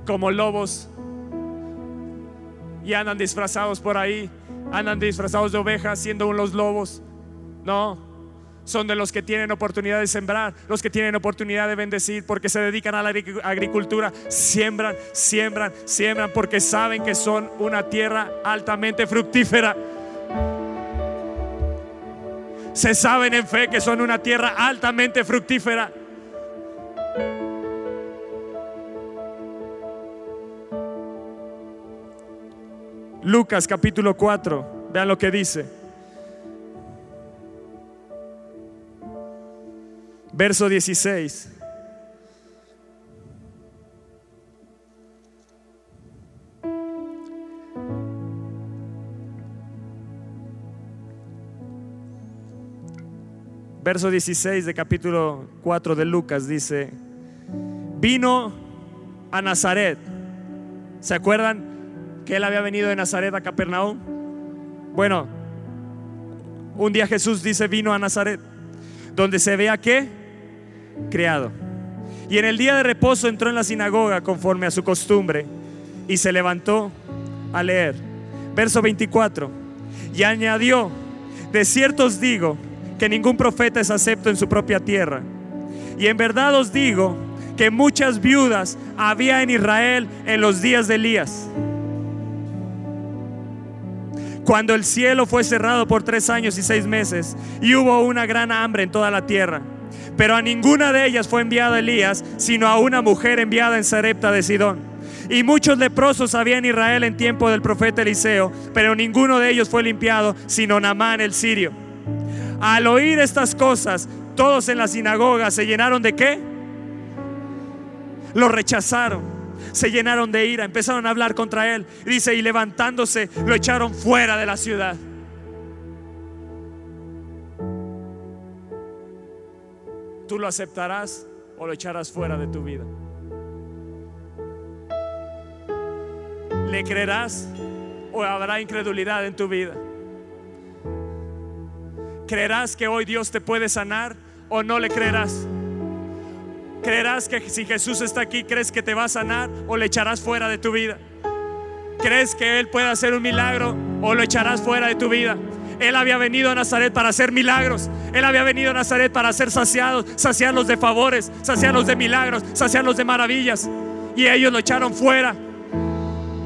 como lobos, y andan disfrazados por ahí, andan disfrazados de ovejas siendo unos lobos. No, son de los que tienen oportunidad de sembrar, los que tienen oportunidad de bendecir, porque se dedican a la agricultura, siembran, siembran, siembran, porque saben que son una tierra altamente fructífera. Se saben en fe que son una tierra altamente fructífera. Lucas capítulo 4, vean lo que dice. Verso 16. Verso 16 de capítulo 4 de Lucas dice, vino a Nazaret. ¿Se acuerdan que él había venido de Nazaret a Capernaum? Bueno, un día Jesús dice, vino a Nazaret, donde se vea que creado. Y en el día de reposo entró en la sinagoga conforme a su costumbre y se levantó a leer. Verso 24. Y añadió, de cierto os digo que ningún profeta es acepto en su propia tierra. Y en verdad os digo que muchas viudas había en Israel en los días de Elías. Cuando el cielo fue cerrado por tres años y seis meses y hubo una gran hambre en toda la tierra. Pero a ninguna de ellas fue enviada Elías, sino a una mujer enviada en Sarepta de Sidón. Y muchos leprosos había en Israel en tiempo del profeta Eliseo, pero ninguno de ellos fue limpiado, sino Namán el sirio. Al oír estas cosas, todos en la sinagoga se llenaron de qué? Lo rechazaron, se llenaron de ira, empezaron a hablar contra él. Dice, y levantándose, lo echaron fuera de la ciudad. ¿Tú lo aceptarás o lo echarás fuera de tu vida? ¿Le creerás o habrá incredulidad en tu vida? ¿Creerás que hoy Dios te puede sanar o no le creerás? ¿Creerás que si Jesús está aquí, crees que te va a sanar o le echarás fuera de tu vida? ¿Crees que Él puede hacer un milagro o lo echarás fuera de tu vida? Él había venido a Nazaret para hacer milagros. Él había venido a Nazaret para ser saciados, saciarlos de favores, saciarlos de milagros, saciarlos de maravillas. Y ellos lo echaron fuera.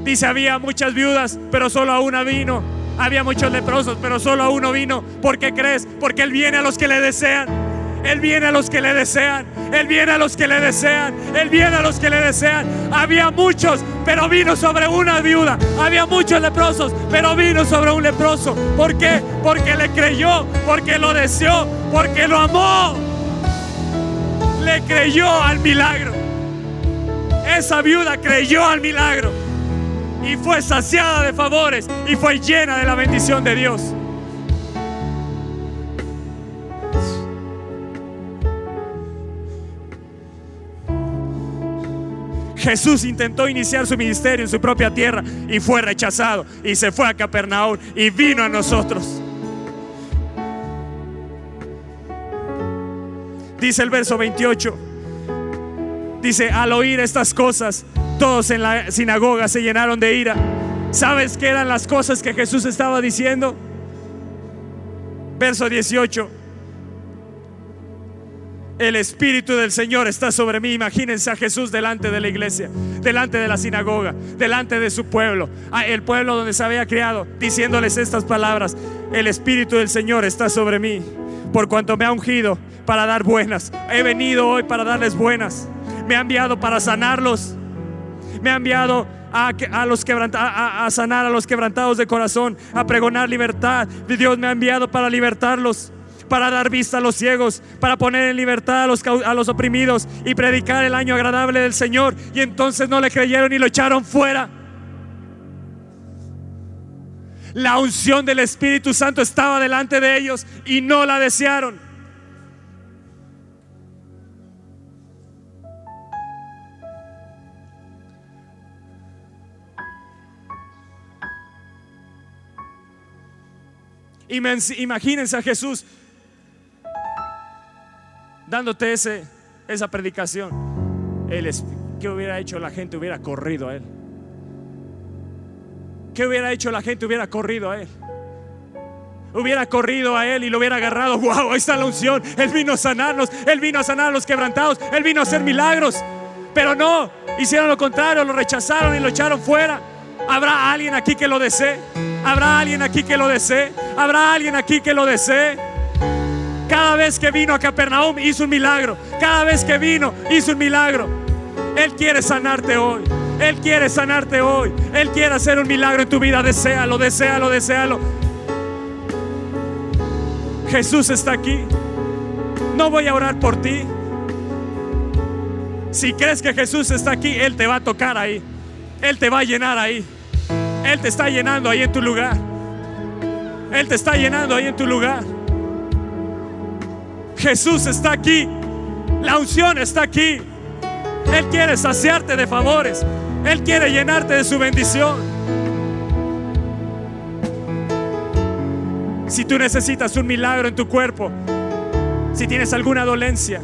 Dice, había muchas viudas, pero solo a una vino. Había muchos leprosos, pero solo uno vino. ¿Por qué crees? Porque Él viene a los que le desean. Él viene a los que le desean. Él viene a los que le desean. Él viene a los que le desean. Había muchos, pero vino sobre una viuda. Había muchos leprosos, pero vino sobre un leproso. ¿Por qué? Porque le creyó, porque lo deseó, porque lo amó. Le creyó al milagro. Esa viuda creyó al milagro. Y fue saciada de favores y fue llena de la bendición de Dios. Jesús intentó iniciar su ministerio en su propia tierra y fue rechazado y se fue a Capernaum y vino a nosotros. Dice el verso 28. Dice, al oír estas cosas, todos en la sinagoga se llenaron de ira. ¿Sabes qué eran las cosas que Jesús estaba diciendo? Verso 18 el Espíritu del Señor está sobre mí. Imagínense a Jesús delante de la iglesia, delante de la sinagoga, delante de su pueblo, el pueblo donde se había criado, diciéndoles estas palabras. El Espíritu del Señor está sobre mí, por cuanto me ha ungido para dar buenas. He venido hoy para darles buenas. Me ha enviado para sanarlos. Me ha enviado a, los a, a, sanar a los quebrantados de corazón, a pregonar libertad. Dios me ha enviado para libertarlos para dar vista a los ciegos, para poner en libertad a los, a los oprimidos y predicar el año agradable del Señor. Y entonces no le creyeron y lo echaron fuera. La unción del Espíritu Santo estaba delante de ellos y no la desearon. Imagínense a Jesús dándote esa predicación, ¿qué hubiera hecho la gente? Hubiera corrido a él. ¿Qué hubiera hecho la gente? Hubiera corrido a él. Hubiera corrido a él y lo hubiera agarrado. ¡Wow! Ahí está la unción. Él vino a sanarnos. Él vino a sanar a los quebrantados. Él vino a hacer milagros. Pero no, hicieron lo contrario. Lo rechazaron y lo echaron fuera. ¿Habrá alguien aquí que lo desee? ¿Habrá alguien aquí que lo desee? ¿Habrá alguien aquí que lo desee? Cada vez que vino a Capernaum hizo un milagro. Cada vez que vino hizo un milagro. Él quiere sanarte hoy. Él quiere sanarte hoy. Él quiere hacer un milagro en tu vida. Desealo, deséalo, deséalo. Jesús está aquí. No voy a orar por ti. Si crees que Jesús está aquí, Él te va a tocar ahí. Él te va a llenar ahí. Él te está llenando ahí en tu lugar. Él te está llenando ahí en tu lugar. Jesús está aquí. La unción está aquí. Él quiere saciarte de favores. Él quiere llenarte de su bendición. Si tú necesitas un milagro en tu cuerpo, si tienes alguna dolencia,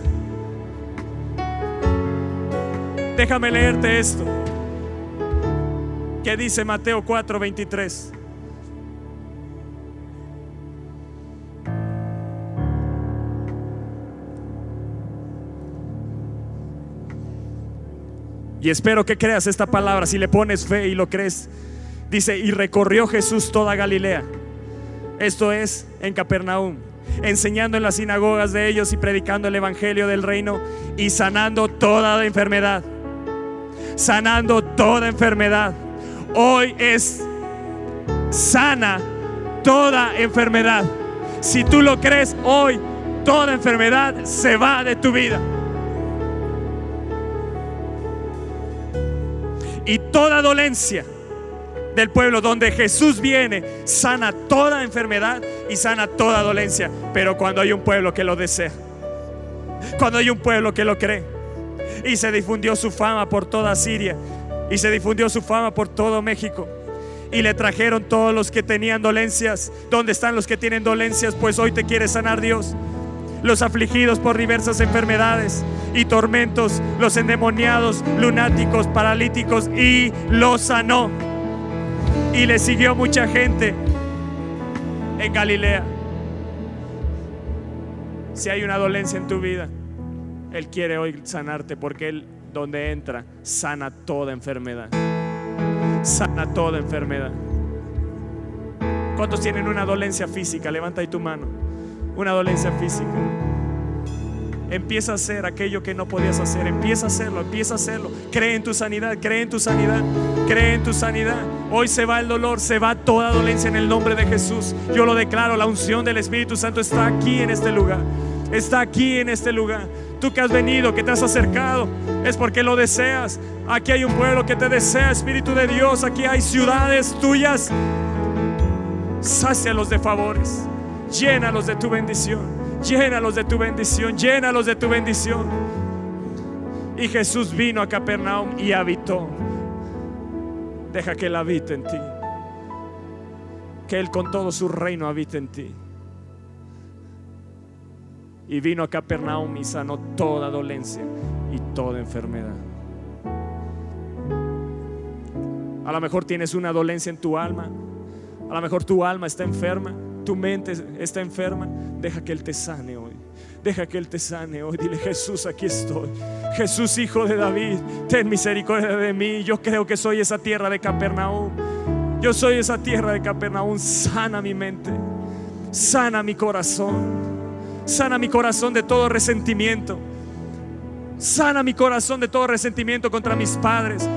déjame leerte esto. Dice Mateo 4:23. Y espero que creas esta palabra, si le pones fe y lo crees. Dice, y recorrió Jesús toda Galilea. Esto es en Capernaum, enseñando en las sinagogas de ellos y predicando el Evangelio del reino y sanando toda enfermedad. Sanando toda enfermedad. Hoy es sana toda enfermedad. Si tú lo crees, hoy toda enfermedad se va de tu vida. y toda dolencia del pueblo donde Jesús viene, sana toda enfermedad y sana toda dolencia. Pero cuando hay un pueblo que lo desea, cuando hay un pueblo que lo cree, y se difundió su fama por toda Siria, y se difundió su fama por todo México. Y le trajeron todos los que tenían dolencias. ¿Dónde están los que tienen dolencias? Pues hoy te quiere sanar Dios los afligidos por diversas enfermedades y tormentos, los endemoniados, lunáticos, paralíticos, y los sanó. Y le siguió mucha gente en Galilea. Si hay una dolencia en tu vida, Él quiere hoy sanarte porque Él donde entra sana toda enfermedad. Sana toda enfermedad. ¿Cuántos tienen una dolencia física? Levanta ahí tu mano una dolencia física. Empieza a hacer aquello que no podías hacer. Empieza a hacerlo, empieza a hacerlo. Cree en tu sanidad, cree en tu sanidad, cree en tu sanidad. Hoy se va el dolor, se va toda dolencia en el nombre de Jesús. Yo lo declaro, la unción del Espíritu Santo está aquí en este lugar. Está aquí en este lugar. Tú que has venido, que te has acercado, es porque lo deseas. Aquí hay un pueblo que te desea, Espíritu de Dios. Aquí hay ciudades tuyas. Sácialos de favores. Llénalos de tu bendición. Llénalos de tu bendición. Llénalos de tu bendición. Y Jesús vino a Capernaum y habitó. Deja que Él habite en ti. Que Él con todo su reino habite en ti. Y vino a Capernaum y sanó toda dolencia y toda enfermedad. A lo mejor tienes una dolencia en tu alma. A lo mejor tu alma está enferma tu mente está enferma, deja que Él te sane hoy. Deja que Él te sane hoy. Dile, Jesús, aquí estoy. Jesús, hijo de David, ten misericordia de mí. Yo creo que soy esa tierra de Capernaum. Yo soy esa tierra de Capernaum. Sana mi mente. Sana mi corazón. Sana mi corazón de todo resentimiento. Sana mi corazón de todo resentimiento contra mis padres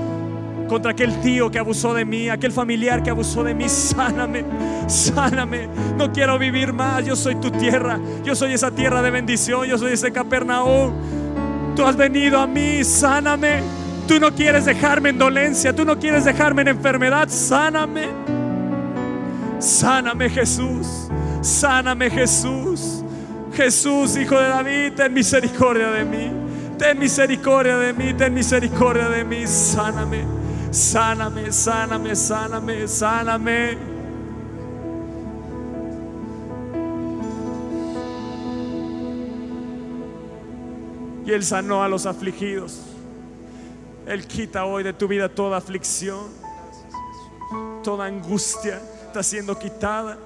contra aquel tío que abusó de mí, aquel familiar que abusó de mí. (laughs) Sáname, sáname. No quiero vivir más. Yo soy tu tierra. Yo soy esa tierra de bendición. Yo soy ese Capernaum. Tú has venido a mí. Sáname. Tú no quieres dejarme en dolencia. Tú no quieres dejarme en enfermedad. Sáname. Sáname Jesús. Sáname Jesús. Jesús, hijo de David, ten misericordia de mí. Ten misericordia de mí, ten misericordia de mí, sáname. Sáname, sáname, sáname, sáname. Y Él sanó a los afligidos. Él quita hoy de tu vida toda aflicción. Toda angustia está siendo quitada.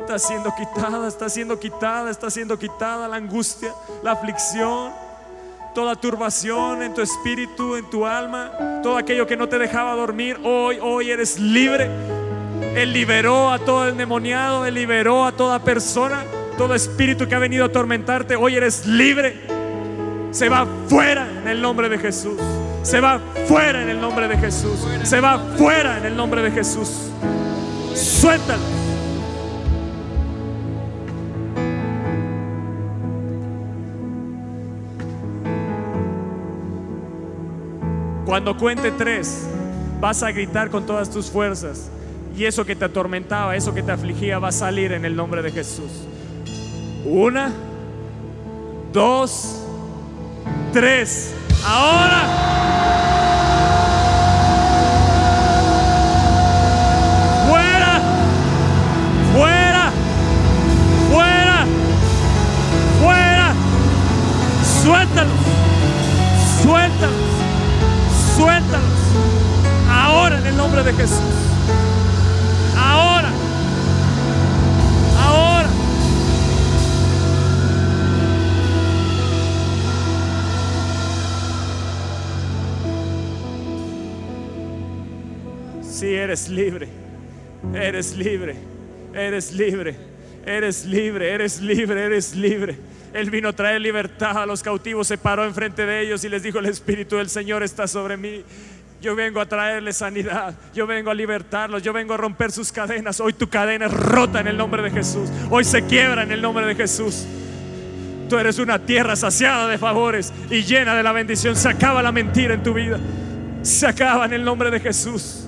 Está siendo quitada, está siendo quitada, está siendo quitada la angustia, la aflicción, toda turbación en tu espíritu, en tu alma, todo aquello que no te dejaba dormir. Hoy, hoy eres libre. Él liberó a todo el endemoniado, Él liberó a toda persona, todo espíritu que ha venido a atormentarte. Hoy eres libre. Se va fuera en el nombre de Jesús. Se va fuera en el nombre de Jesús. Se va fuera en el nombre de Jesús. Suéltalo. Cuando cuente tres, vas a gritar con todas tus fuerzas. Y eso que te atormentaba, eso que te afligía, va a salir en el nombre de Jesús. Una, dos, tres. Ahora. Eres libre, eres libre, eres libre, eres libre, eres libre. Él vino a traer libertad a los cautivos, se paró enfrente de ellos y les dijo, el Espíritu del Señor está sobre mí. Yo vengo a traerles sanidad, yo vengo a libertarlos, yo vengo a romper sus cadenas. Hoy tu cadena es rota en el nombre de Jesús, hoy se quiebra en el nombre de Jesús. Tú eres una tierra saciada de favores y llena de la bendición. Se acaba la mentira en tu vida. Se acaba en el nombre de Jesús.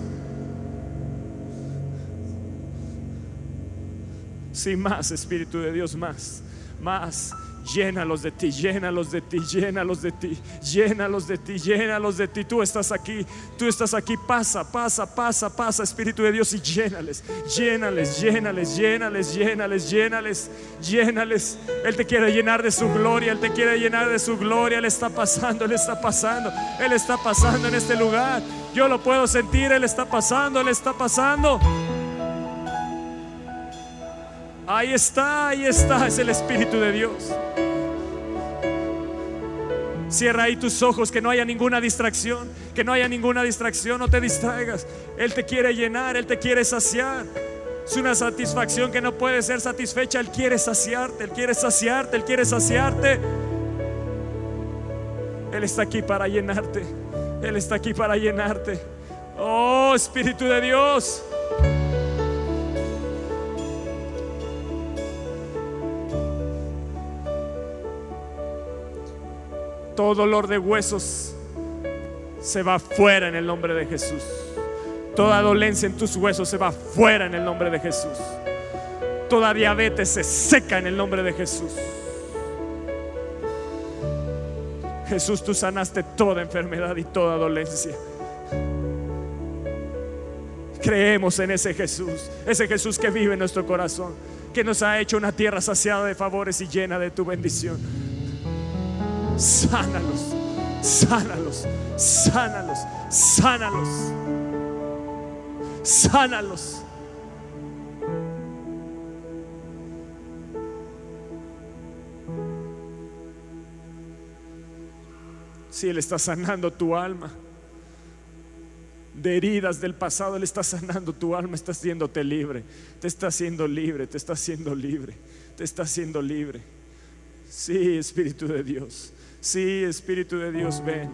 Sí, más, Espíritu de Dios, más, más. Llénalos de ti, llénalos de ti, llénalos de ti, llénalos de ti, llénalos de ti. Tú estás aquí, tú estás aquí. Pasa, pasa, pasa, pasa, Espíritu de Dios, y llénales, llénales, llénales, llénales, llénales, llénales, llénales. Él te quiere llenar de su gloria, Él te quiere llenar de su gloria. Él está pasando, Él está pasando, Él está pasando en este lugar. Yo lo puedo sentir, Él está pasando, Él está pasando. Ahí está, ahí está, es el Espíritu de Dios. Cierra ahí tus ojos, que no haya ninguna distracción, que no haya ninguna distracción, no te distraigas. Él te quiere llenar, Él te quiere saciar. Es una satisfacción que no puede ser satisfecha. Él quiere saciarte, Él quiere saciarte, Él quiere saciarte. Él está aquí para llenarte. Él está aquí para llenarte. Oh, Espíritu de Dios. Todo dolor de huesos se va fuera en el nombre de Jesús. Toda dolencia en tus huesos se va fuera en el nombre de Jesús. Toda diabetes se seca en el nombre de Jesús. Jesús, tú sanaste toda enfermedad y toda dolencia. Creemos en ese Jesús, ese Jesús que vive en nuestro corazón, que nos ha hecho una tierra saciada de favores y llena de tu bendición. Sánalos, sánalos, sánalos, sánalos, sánalos. Si Él está sanando tu alma de heridas del pasado, Él está sanando tu alma, está haciéndote libre, te está haciendo libre, te está haciendo libre, te está haciendo libre. Sí, Espíritu de Dios. Sí, Espíritu de Dios, ven.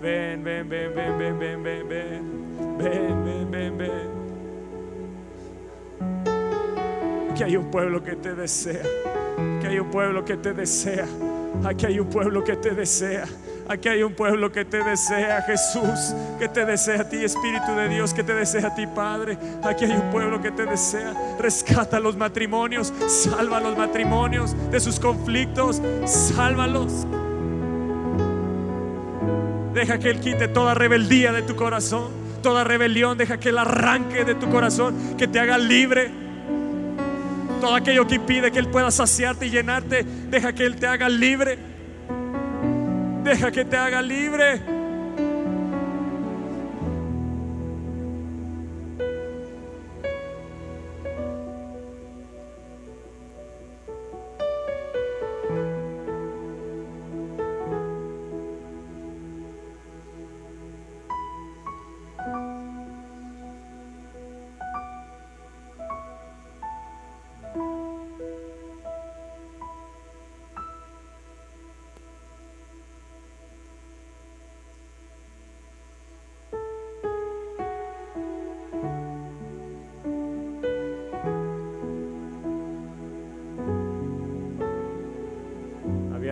Ven, ven, ven, ven, ven, ven, ven, ven. Ven, ven, ven, ven. Que hay un pueblo que te desea. Que hay un pueblo que te desea. Aquí hay un pueblo que te desea. Aquí hay un pueblo que te desea, Jesús, que te desea a ti, Espíritu de Dios, que te desea a ti, Padre. Aquí hay un pueblo que te desea. Rescata los matrimonios, salva los matrimonios de sus conflictos, sálvalos. Deja que Él quite toda rebeldía de tu corazón, toda rebelión, deja que Él arranque de tu corazón, que te haga libre. Todo aquello que impide que Él pueda saciarte y llenarte, deja que Él te haga libre. Deja que te haga libre.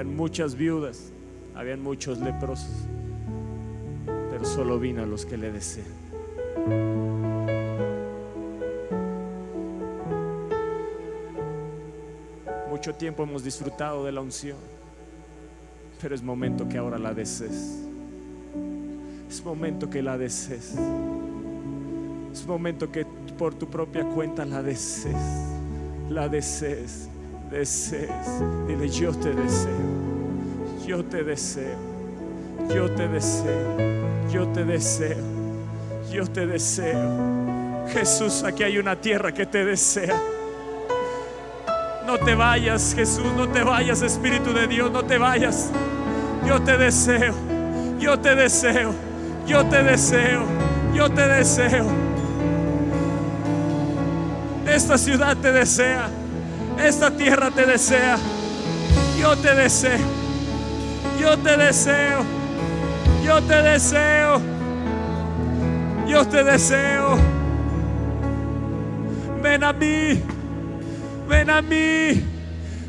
Muchas viudas, habían muchos leprosos, pero solo vino a los que le desean. Mucho tiempo hemos disfrutado de la unción, pero es momento que ahora la desees. Es momento que la desees. Es momento que por tu propia cuenta la desees. La desees. Desees. Dile, yo te deseo. Yo te deseo. Yo te deseo. Yo te deseo. Yo te deseo. Jesús, aquí hay una tierra que te desea. No te vayas, Jesús, no te vayas, Espíritu de Dios, no te vayas. Yo te deseo, yo te deseo, yo te deseo, yo te deseo. Esta ciudad te desea, esta tierra te desea. Yo te deseo, yo te deseo, yo te deseo, yo te deseo. Ven a mí. Ven a mí,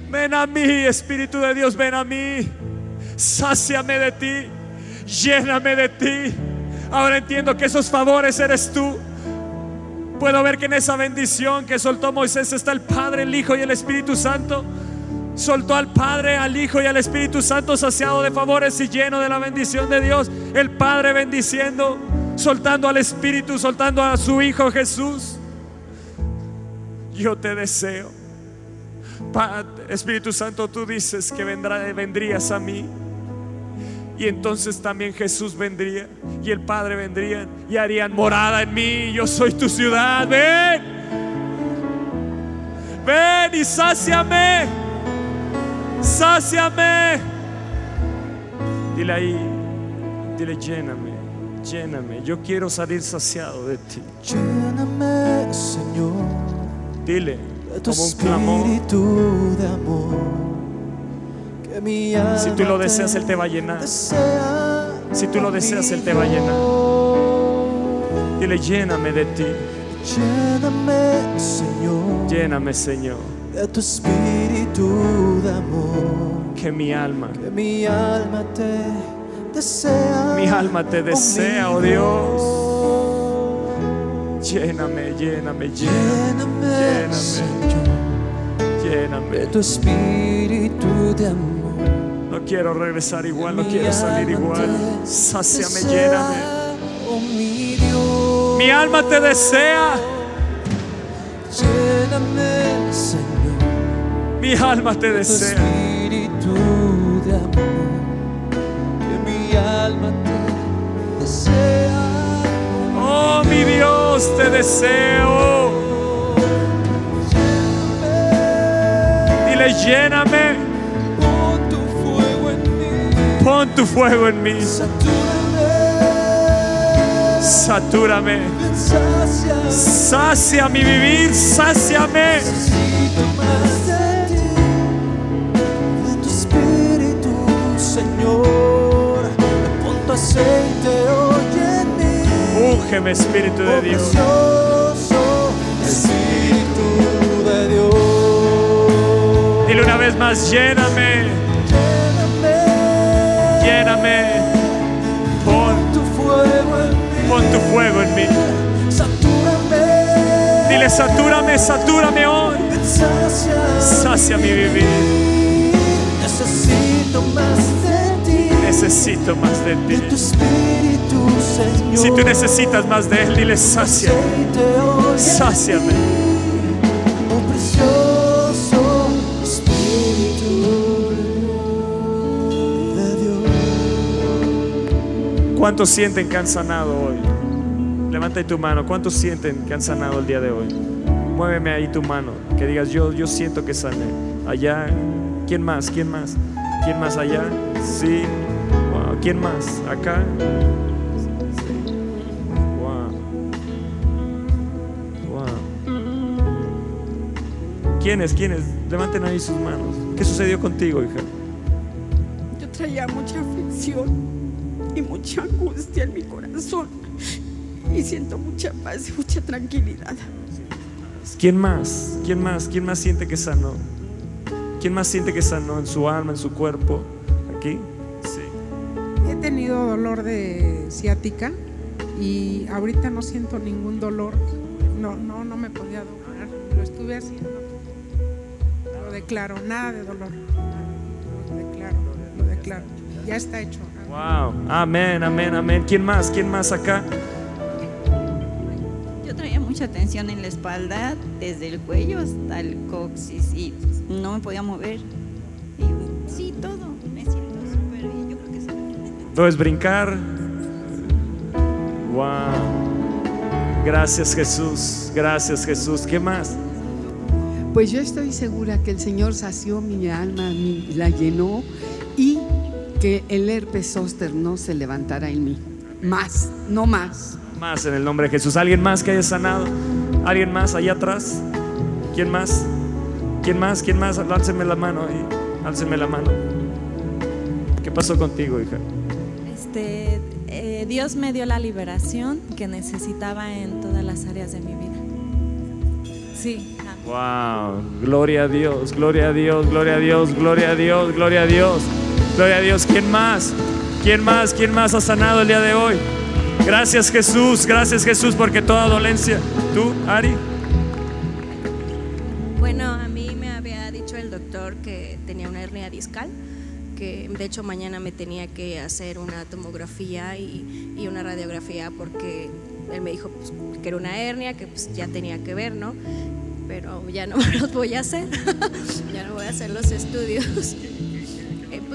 ven a mí, Espíritu de Dios, ven a mí. Sáciame de ti, lléname de ti. Ahora entiendo que esos favores eres tú. Puedo ver que en esa bendición que soltó Moisés está el Padre, el Hijo y el Espíritu Santo. Soltó al Padre, al Hijo y al Espíritu Santo saciado de favores y lleno de la bendición de Dios. El Padre bendiciendo, soltando al Espíritu, soltando a su Hijo Jesús. Yo te deseo. Espíritu Santo, tú dices que vendrá, vendrías a mí. Y entonces también Jesús vendría y el Padre vendría y harían morada en mí. Yo soy tu ciudad. Ven. Ven y sáciame. Sáciame. Dile ahí. Dile lléname. Lléname. Yo quiero salir saciado de ti. Lléname, Señor. Dile como un clamor. De amor, si tú lo deseas, Él te va a llenar. Si tú lo deseas, Él te va a llenar. Dile, lléname de ti. Lléname, Señor. Lléname, Señor. De tu espíritu de amor. Que mi alma. Que mi alma te desea. Mi alma te desea, oh Dios. Lléname, lléname, lléname, lléname, lléname. De tu espíritu de amor. No quiero regresar igual, no quiero salir igual. Sáciame, lléname. Oh, mi, alma te desea. Lléname, Señor. Mi alma te desea. Tu espíritu de amor. Que mi alma te desea. Oh, mi Dios, te deseo. Dile, lléname. Pon tu fuego en mí. Satúrame. Sacia. Mi vivir, sáciame. Necesito de tu espíritu, Señor. Pon tu aceite hoy en mí. Úngeme, Espíritu de Dios. Espíritu de Dios. Dile una vez más, lléname, Lléname. Pon, tu fuego en mí. pon tu fuego en mí. Satúrame. Dile, satúrame, satúrame hoy. Sacia. Mi vivir. Necesito más de ti. Necesito más de De tu ti. espíritu, Señor. Si tú necesitas más de Él, dile, sacia. Sáciame. ¿Cuántos sienten que han sanado hoy? Levanta tu mano. ¿Cuántos sienten que han sanado el día de hoy? Muéveme ahí tu mano. Que digas, yo, yo siento que sané. Allá. ¿Quién más? ¿Quién más? ¿Quién más allá? Sí. ¿Quién más? Acá. Sí. Wow. Wow. ¿Quiénes? ¿Quiénes? Levanten ahí sus manos. ¿Qué sucedió contigo, hija? Yo traía mucha aflicción y mucha angustia en mi corazón. Y siento mucha paz y mucha tranquilidad. ¿Quién más? ¿Quién más? ¿Quién más siente que sanó? ¿Quién más siente que sanó en su alma, en su cuerpo? aquí. Sí. He tenido dolor de ciática y ahorita no siento ningún dolor. No, no, no me podía doblar. Lo estuve haciendo. Lo declaro, nada de dolor. Lo declaro, lo declaro. Ya está hecho. Wow. Amén, amén, amén. ¿Quién más? ¿Quién más acá? Yo traía mucha tensión en la espalda, desde el cuello hasta el coxis, y no me podía mover. Y sí, todo. Me siento súper bien. Yo creo que sí. Puedes brincar. Wow. Gracias Jesús. Gracias Jesús. ¿Qué más? Pues yo estoy segura que el Señor sació mi alma, mi- la llenó que el herpes zóster no se levantará en mí. Más, no más. Más en el nombre de Jesús. ¿Alguien más que haya sanado? ¿Alguien más allá atrás? ¿Quién más? ¿Quién más? ¿Quién más? Álceme la mano ahí. Álceme la mano. ¿Qué pasó contigo, hija? Este, eh, Dios me dio la liberación que necesitaba en todas las áreas de mi vida. Sí. Wow, gloria a Dios, gloria a Dios, gloria a Dios, gloria a Dios, gloria a Dios, gloria a Dios. ¿Quién más? ¿Quién más? ¿Quién más ha sanado el día de hoy? Gracias Jesús, gracias Jesús porque toda dolencia. ¿Tú, Ari? Bueno, a mí me había dicho el doctor que tenía una hernia discal, que de hecho mañana me tenía que hacer una tomografía y, y una radiografía porque él me dijo pues, que era una hernia, que pues, ya tenía que ver, ¿no? Pero ya no (laughs) los voy a hacer, (laughs) ya no voy a hacer los estudios.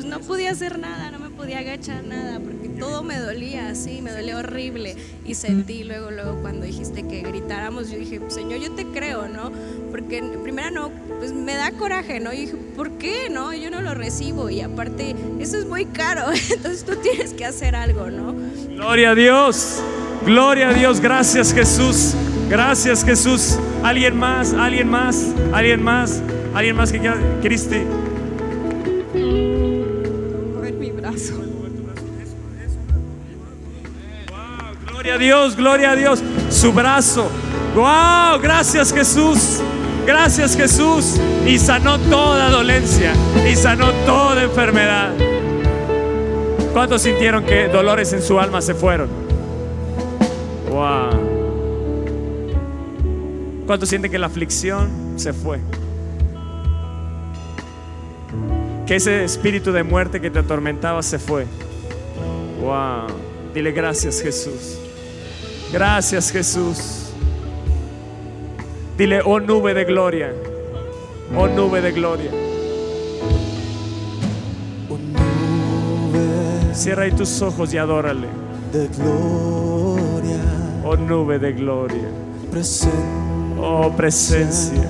Pues no podía hacer nada, no me podía agachar nada, porque todo me dolía así, me dolía horrible. Y sentí luego, luego cuando dijiste que gritáramos, yo dije, Señor, yo te creo, ¿no? Porque en primera no, pues me da coraje, ¿no? Y dije, ¿por qué? No, yo no lo recibo y aparte, eso es muy caro, (laughs) entonces tú tienes que hacer algo, ¿no? Gloria a Dios, gloria a Dios, gracias Jesús, gracias Jesús. ¿Alguien más? ¿Alguien más? ¿Alguien más? ¿Alguien más que quiera? Cristi. Gloria a Dios, gloria a Dios. Su brazo. Wow, gracias Jesús. Gracias Jesús. Y sanó toda dolencia. Y sanó toda enfermedad. ¿Cuántos sintieron que dolores en su alma se fueron? Wow. ¿Cuántos sienten que la aflicción se fue? Que ese espíritu de muerte que te atormentaba se fue. Wow. Dile gracias Jesús. Gracias Jesús. Dile, oh nube de gloria. Oh nube de gloria. Cierra ahí tus ojos y adórale. de gloria, Oh nube de gloria. presencia Oh presencia.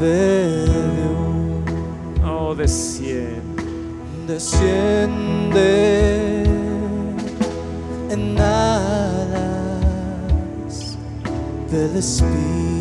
de Dios. Oh desciende. desciende en alas del Espíritu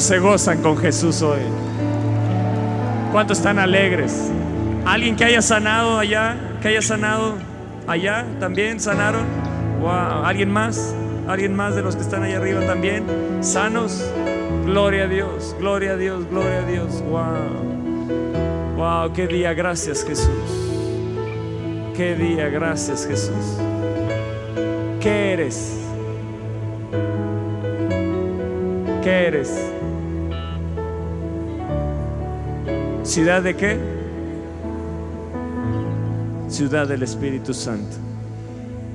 ¿Cuántos se gozan con Jesús hoy? ¿Cuántos están alegres? ¿Alguien que haya sanado allá? ¿Que haya sanado allá? ¿También sanaron? Wow. ¿Alguien más? ¿Alguien más de los que están allá arriba también? ¿Sanos? Gloria a Dios, gloria a Dios, gloria a Dios. Wow. Wow, qué día, gracias Jesús. Qué día, gracias Jesús. ¿Qué eres? ¿Qué eres? ¿Ciudad de qué? Ciudad del Espíritu Santo.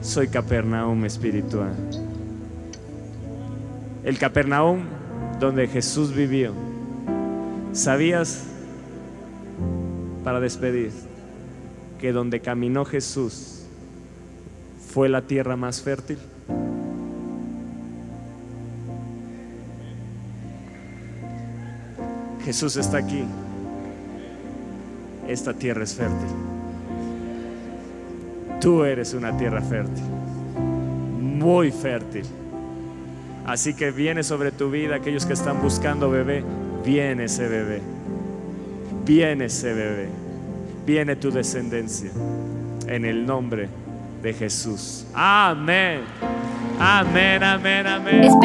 Soy Capernaum espiritual. El Capernaum donde Jesús vivió. ¿Sabías, para despedir, que donde caminó Jesús fue la tierra más fértil? Jesús está aquí. Esta tierra es fértil. Tú eres una tierra fértil. Muy fértil. Así que viene sobre tu vida aquellos que están buscando bebé. Viene ese bebé. Viene ese bebé. Viene tu descendencia. En el nombre de Jesús. Amén. Amén, amén, amén.